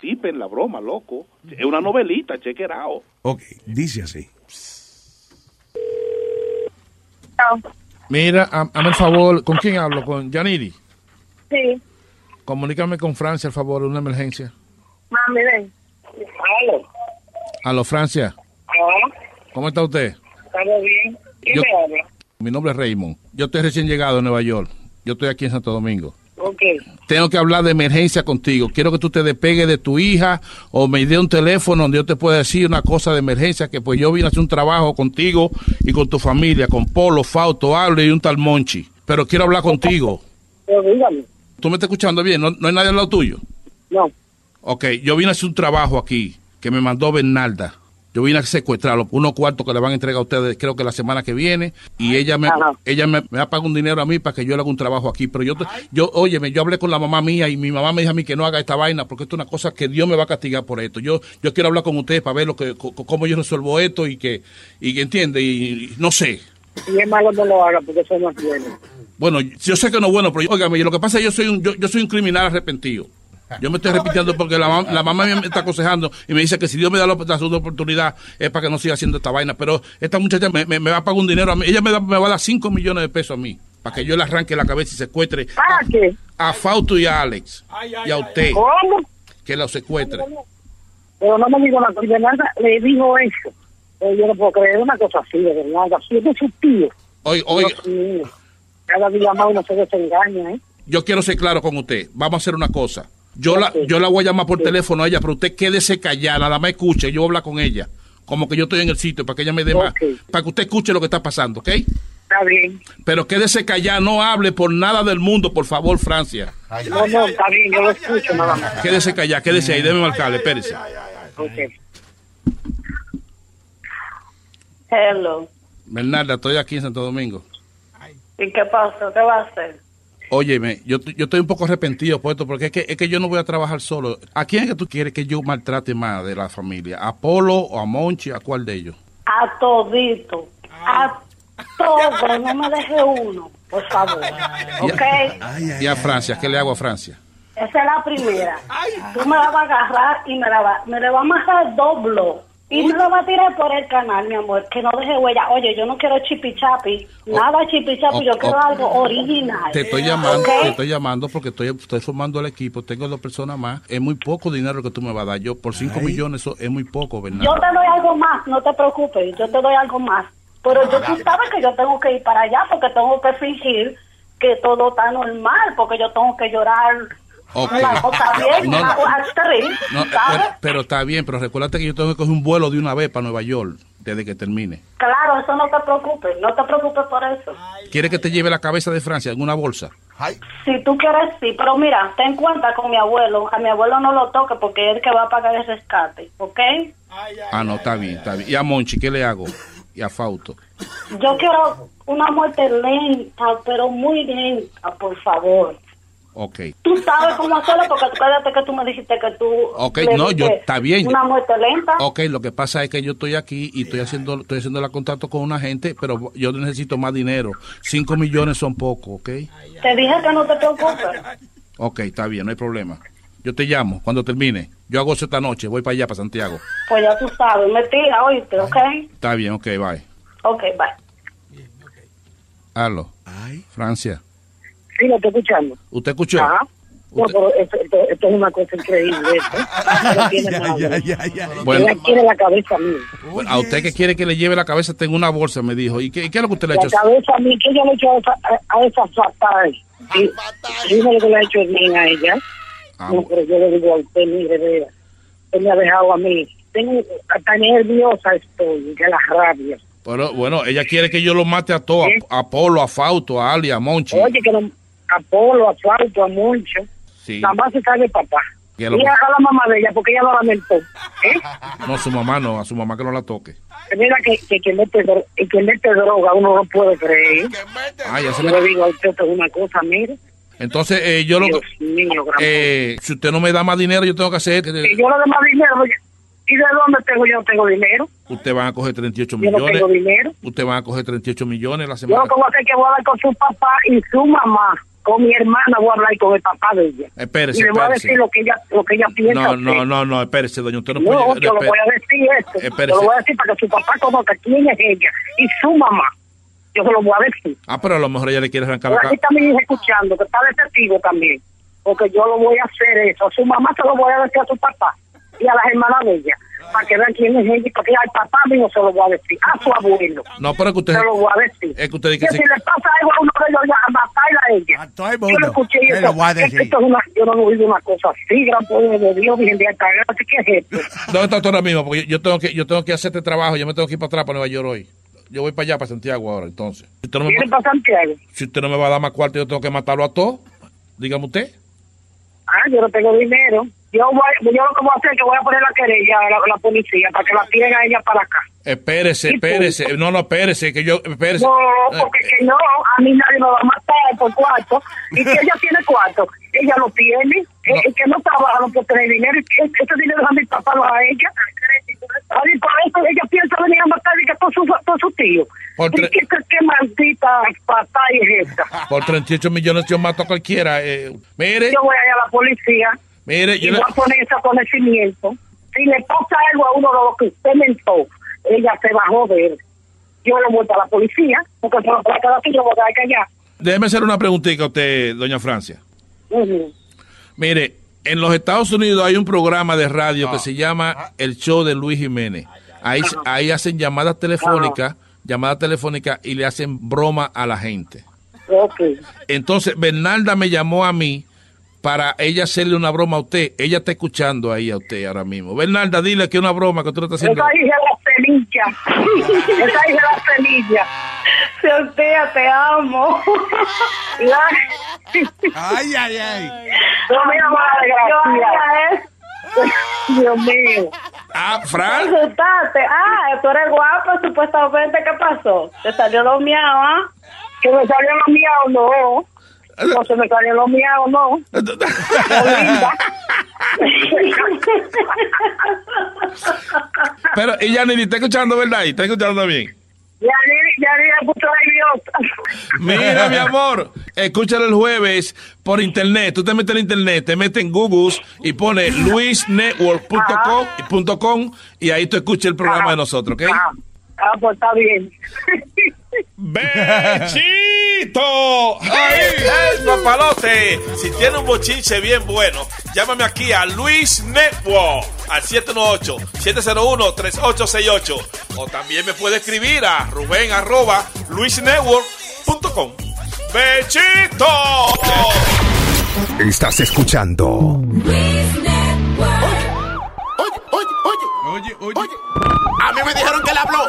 Participen la broma, loco. Es una novelita, out. Ok, dice así. Mira, ha- hazme el favor, ¿con quién hablo? ¿Con Yaniri? Sí, Comunícame con Francia, al favor, una emergencia. mami, ven. Aló. Aló, Francia, Ah, ¿cómo está usted? ¿estamos bien? ¿Quién Yo- me habla? Mi nombre es Raymond. Yo estoy recién llegado de Nueva York. Yo estoy aquí en Santo Domingo. Ok. Tengo que hablar de emergencia contigo. Quiero que tú te despegues de tu hija o me dé un teléfono donde yo te pueda decir una cosa de emergencia, que pues yo vine a hacer un trabajo contigo y con tu familia, con Polo, Fausto, Hable y un tal Monchi. Pero quiero hablar contigo. Pero dígame. ¿Tú me estás escuchando bien? ¿No, no hay nadie al lado tuyo? No. Ok, yo vine a hacer un trabajo aquí que me mandó Bernalda. Yo vine a secuestrarlo, unos cuartos que le van a entregar a ustedes, creo que la semana que viene, y ella me, ella me, me va a pagar un dinero a mí para que yo le haga un trabajo aquí. Pero yo, yo, óyeme, yo hablé con la mamá mía y mi mamá me dijo a mí que no haga esta vaina porque esto es una cosa que Dios me va a castigar por esto. Yo, yo quiero hablar con ustedes para ver lo que, cómo yo resuelvo esto y que, y que entiende, y, y no sé. Y es malo no lo haga porque eso no es bueno. Bueno, yo sé que no es bueno, pero óigame, lo que pasa es que yo soy un, yo, yo soy un criminal arrepentido. Yo me estoy repitiendo porque la, la mamá me está aconsejando y me dice que si Dios me da la, la segunda oportunidad es para que no siga haciendo esta vaina. Pero esta muchacha me, me- me va a pagar un dinero a mí. Ella me, da- me va a dar 5 millones de pesos a mí para que yo le arranque la cabeza y secuestre a, a Fausto y a Alex y a usted. ¿Cómo? Que lo secuestre. Pero no me digo la de nada, le dijo eso. Yo no puedo creer una cosa así, de verdad. Así es de su tío. Dios mío. Cada día más uno se desengaña, ¿eh? yo quiero ser claro con usted. Vamos a hacer una cosa. Yo la, yo la voy a llamar por teléfono a ella, pero usted quédese callada, nada más escuche, yo voy a hablar con ella. Como que yo estoy en el sitio, para que ella me dé más, para que usted escuche lo que está pasando, ¿ok? Está bien. Pero quédese callada, no hable por nada del mundo, por favor, Francia. No, no, está bien, yo lo escucho nada más. Quédese callada, quédese ahí, déjeme marcarle, espérese. Ok. Hello. Bernarda, estoy aquí en Santo Domingo. ¿Y qué pasó? ¿Qué va a hacer? Óyeme, yo, yo estoy un poco arrepentido por esto, porque es que, es que yo no voy a trabajar solo. ¿A quién es que tú quieres que yo maltrate más de la familia? ¿A Polo o a Monchi? ¿A cuál de ellos? A todito. A todo. No me deje uno, por favor. ¿Ok? ¿Y a Francia? ¿Qué le hago a Francia? Esa es la primera. Tú me la vas a agarrar y me la va, me le va a amarrar doblo. Y me lo va a tirar por el canal, mi amor, que no deje huella. Oye, yo no quiero chipichapi, nada chipichapi, yo quiero oh. algo original. Te estoy llamando, te estoy llamando porque estoy, estoy formando el equipo, tengo dos personas más. Es muy poco dinero que tú me vas a dar. Yo por 5 millones eso es muy poco, ¿verdad? Yo te doy algo más, no te preocupes, yo te doy algo más. Pero yo tú sabes que yo tengo que ir para allá porque tengo que fingir que todo está normal, porque yo tengo que llorar Ok. la cosa bien, No, no. a- actriz, No, ¿sabes? pero, pero está bien, pero recuérdate que yo tengo que coger un vuelo de una vez para Nueva York desde que termine. Claro, eso no te preocupes, no te preocupes por eso. ¿Quieres que te lleve la cabeza de Francia en una bolsa? Si tú quieres, sí, pero mira, ten cuenta con mi abuelo, a mi abuelo no lo toque porque es el que va a pagar el rescate, ¿ok? Ah, no, está bien, está bien. ¿Y a Monchi qué le hago? ¿Y a Fausto? Yo quiero una muerte lenta, pero muy lenta, por favor. Ok. Tú sabes cómo hacerlo porque acuérdate que tú me dijiste que tú... Ok, le no, yo, está bien. Una muerte lenta. Ok, lo que pasa es que yo estoy aquí y estoy haciendo estoy haciendo el contacto con una gente, pero yo necesito más dinero. Cinco millones son poco, ¿ok? Te dije que no te preocupes. Ok, está bien, no hay problema. Yo te llamo cuando termine. Yo hago eso esta noche, voy para allá, para Santiago. Pues ya tú sabes, me tira, oíste, ¿ok? Está bien, ok, bye. Ok, bye. Aló. Francia. Sí, lo estoy escuchando. ¿Usted escuchó? Ajá. No, pero esto, esto- esto es una cosa increíble. Bueno. Ella quiere la cabeza mía. A usted que quiere que le lleve la cabeza, tengo una bolsa, me dijo. ¿Y qué, y qué es lo que usted le ha La hecho? cabeza a mí, que yo le he hecho a esa, a, a esa fatal. Dime lo que le ha hecho bien a ella. Ah, No, pero yo le digo a usted, mire, vea, él me ha dejado a mí. Tengo, hasta nerviosa estoy, de la rabia. Pero, bueno, ella quiere que yo lo mate a todos, a, a Polo, a Fausto, a Ali, a Monchi. Oye, que no, a Polo, a Falto, a Moncho. Sí. Nada más se sabe papá. Y lo- a la mamá de ella, porque ella lo lamentó. ¿eh? No, su mamá no, a su mamá que no la toque. Mira que, que, que mete, que mete droga uno no puede creer. Ah, ya se Yo me- le digo a usted una cosa, mire. Entonces, eh, yo lo mío, eh, si usted no me da más dinero, yo tengo que hacer... que- yo le doy más dinero. ¿Y de dónde tengo yo? No tengo dinero. Usted van a coger 38 Yo no millones. tengo dinero. Usted van a coger 38 millones la Yo semana. lo que voy a hacer es que voy a hablar con su papá y su mamá. Con mi hermana voy a hablar con el papá de ella. Espérese, y le voy a espérese. decir lo que ella, lo que ella piensa. No, no, no, no, espérese, doña. Usted no, No, puede... yo le espé- voy a decir esto. Espérese. Yo lo voy a decir para que su papá conozca quién es ella y su mamá. Yo se lo voy a decir. Ah, pero a lo mejor ella le quiere arrancar la Aquí cara. mi hija escuchando, que está de testigo también. Porque yo lo voy a hacer eso. A su mamá se lo voy a decir a su papá y a las hermanas de ella. Para que vean quién es ella porque al papá mío se lo voy a decir. A su abuelo. No, pero es que usted... Se lo voy a decir. Es que usted dice Que que si le pasa algo a uno de ellos, ya a matarla a ella. todo el Yo mundo. lo escuché y lo voy a decir. esto es una, yo no he oído una cosa así, gran poder de Dios, bien de alta gracia, ¿qué es esto? ¿Dónde está usted ahora mismo? Porque yo tengo que yo tengo que hacer este trabajo, yo me tengo que ir para atrás para Nueva York hoy. Yo voy para allá, para Santiago ahora, entonces. Si usted no me, ¿Viene para Santiago? si usted no me va a dar más cuarto, yo tengo que matarlo a todos. Dígame usted. Ah, yo no tengo dinero. Yo, voy, yo lo que voy a hacer es que voy a poner la querella a la, policía para que la tiren a ella para acá. Espérese, espérese. No, no, espérese, que yo, espérese. No, Eh, porque que no, a mí nadie me va a matar por cuarto. Y si ella tiene cuarto, ella lo tiene. El, el que no trabaja no puede tener dinero. Y ese dinero es a mi papá, no a ella. Ay, por eso ella piensa venir a matar y que todos sus todos sus tíos. Por ¿Y tre- qué, qué, maldita patá es esta? Por 38 millones yo mato a cualquiera. eh, mire, Yo voy a ir a la policía mire, y yo a poner ese conocimiento. Si le pasa algo a uno de lo que usted mentó, ella se va a joder. Yo lo voy a la policía, porque se lo quedar aquí, yo voy a callar. déjeme hacer una preguntita a usted, doña Francia. Mire, en los Estados Unidos hay un programa de radio que se llama El Show de Luis Jiménez. Ahí, ahí hacen llamadas telefónicas, llamadas telefónicas y le hacen broma a la gente. Ok. Entonces, Bernalda me llamó a mí para ella hacerle una broma a usted. Ella está escuchando ahí a usted ahora mismo. Bernalda, dile que una broma que tú le estás haciendo. Esa hija es la semilla. Esa hija es la semilla. Sortea, te amo. Ay, ay, ay. No me desgracia. Dios mío. Ah, Fran. Asustaste. Ah, tú eres guapa, supuestamente. ¿Qué pasó? ¿Te salió lo miau, ah? ¿Que me salió lo miau? No. No se me salió lo miau, no. Pero ella ni está escuchando, ¿verdad? Y está escuchando bien. Ya ni, ya ni me puso nerviosa. Mira, mi amor, escúchalo el jueves por internet. Tú te metes en internet, te metes en Google y pones luisnetwork.com punto com, y ahí tú escuchas el programa de nosotros, ¿ok? Ah, pues está bien. ¡Bechito! ¡Ahí! ¡El papalote! Si tiene un bochinche bien bueno, llámame aquí a Luis Network al 718-701-3868. O también me puede escribir a Rubén arroba luisnetwork.com. ¡Bechito! Estás escuchando Oye, oye. A mí me dijeron que él habló.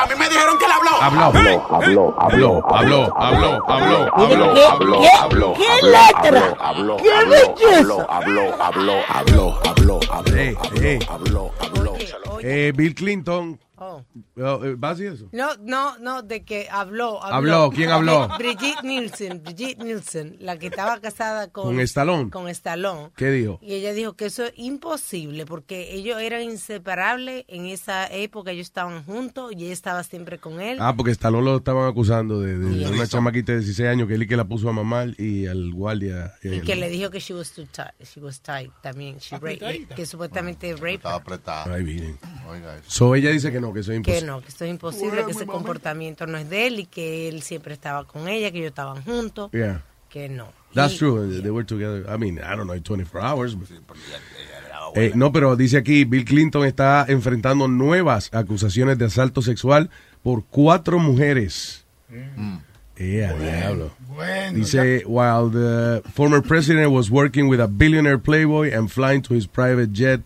A mí me dijeron que él habló. Habló, habló, habló, habló, habló, habló, habló, habló, ¿Qué- habló, qué- habló, qué habló, letra? habló, ¿Qué belleza? habló, habló, habló, habló, habló, habló, habló, habló, habló. Eh, Bill Clinton Oh. Eh, ¿Vas y eso? No, no, no, de que habló. Habló, ¿quién habló? De Brigitte Nielsen, Brigitte Nielsen, la que estaba casada con... ¿Con Stallone? Con Stallone. ¿Qué dijo? Y ella dijo que eso es imposible porque ellos eran inseparables en esa época, ellos estaban juntos y ella estaba siempre con él. Ah, porque Stallone lo estaban acusando de, una chamaquita de 16 años que él y que la puso a mamar y al guardia. Y eh, que le dijo que she was too tight, she was tight también, she raped, que supuestamente rape. Estaba apretada. Ahí viene. Oiga eso. So ella dice que no, que eso es Que imposible. no, que esto es imposible, que ese comportamiento no es de él y que él siempre estaba con ella, que ellos estaban juntos, Yeah. que no. That's Y- true. They were together. I mean, I don't know, 24 hours. but- Eh, no, pero dice aquí, Bill Clinton está enfrentando nuevas acusaciones de asalto sexual por cuatro mujeres. Eh, a diablo. Bueno, Dice, while the former president was working with a billionaire playboy and flying to his private jet,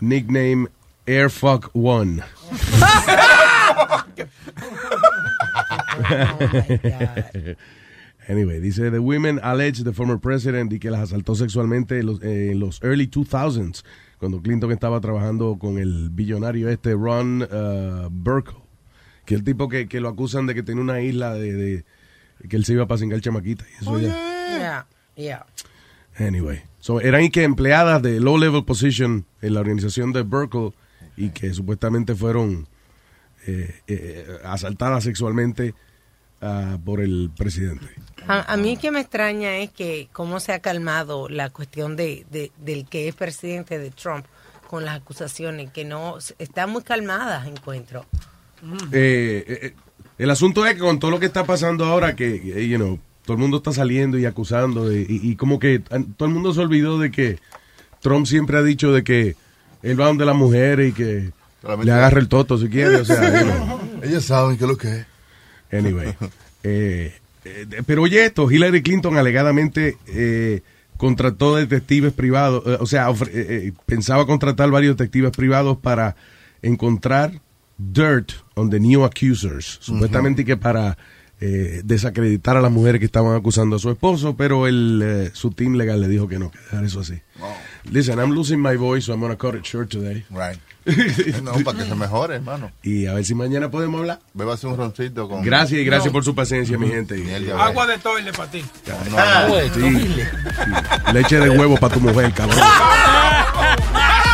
nicknamed Airfuck One. Anyway, dice, the women allege the former president y que las asaltó sexualmente en los, eh, en los early 2000s, cuando Clinton estaba trabajando con el billonario este Ron uh, Burkle, que el tipo que, que lo acusan de que tiene una isla de, de- que él se iba para cingar chamaquita. Y eso ya. Yeah, yeah. Anyway, so eran y que empleadas de low level position en la organización de Burkle y que supuestamente fueron eh, eh, asaltadas sexualmente ah, por el presidente. A, a mí que me extraña es que cómo se ha calmado la cuestión de, de- del que es presidente de Trump con las acusaciones, que no, están muy calmadas, encuentro. Eh, eh, eh, el asunto es que con todo lo que está pasando ahora, que, eh, you know, todo el mundo está saliendo y acusando, de- y, y como que todo el mundo se olvidó de que Trump siempre ha dicho de que él va donde las mujeres y que le agarra el toto si quiere, o sea, you know. Ellos saben qué es lo que es. Anyway. eh, eh, pero oye esto, Hillary Clinton alegadamente eh, contrató detectives privados, eh, o sea, ofre- eh, pensaba contratar varios detectives privados para encontrar dirt on the new accusers, supuestamente que para eh, desacreditar a las mujeres que estaban acusando a su esposo, pero el, eh, su team legal le dijo que no, que dejar eso así. Listen, I'm losing my voice, so I'm gonna cut it short today. Right. no, para que se mejore, hermano. Y a ver si mañana podemos hablar. Bébase un roncito con... Gracias y gracias No. por su paciencia, mi gente. Agua de toile para ti. Ah, sí. Sí. Leche de huevo para tu mujer, cabrón.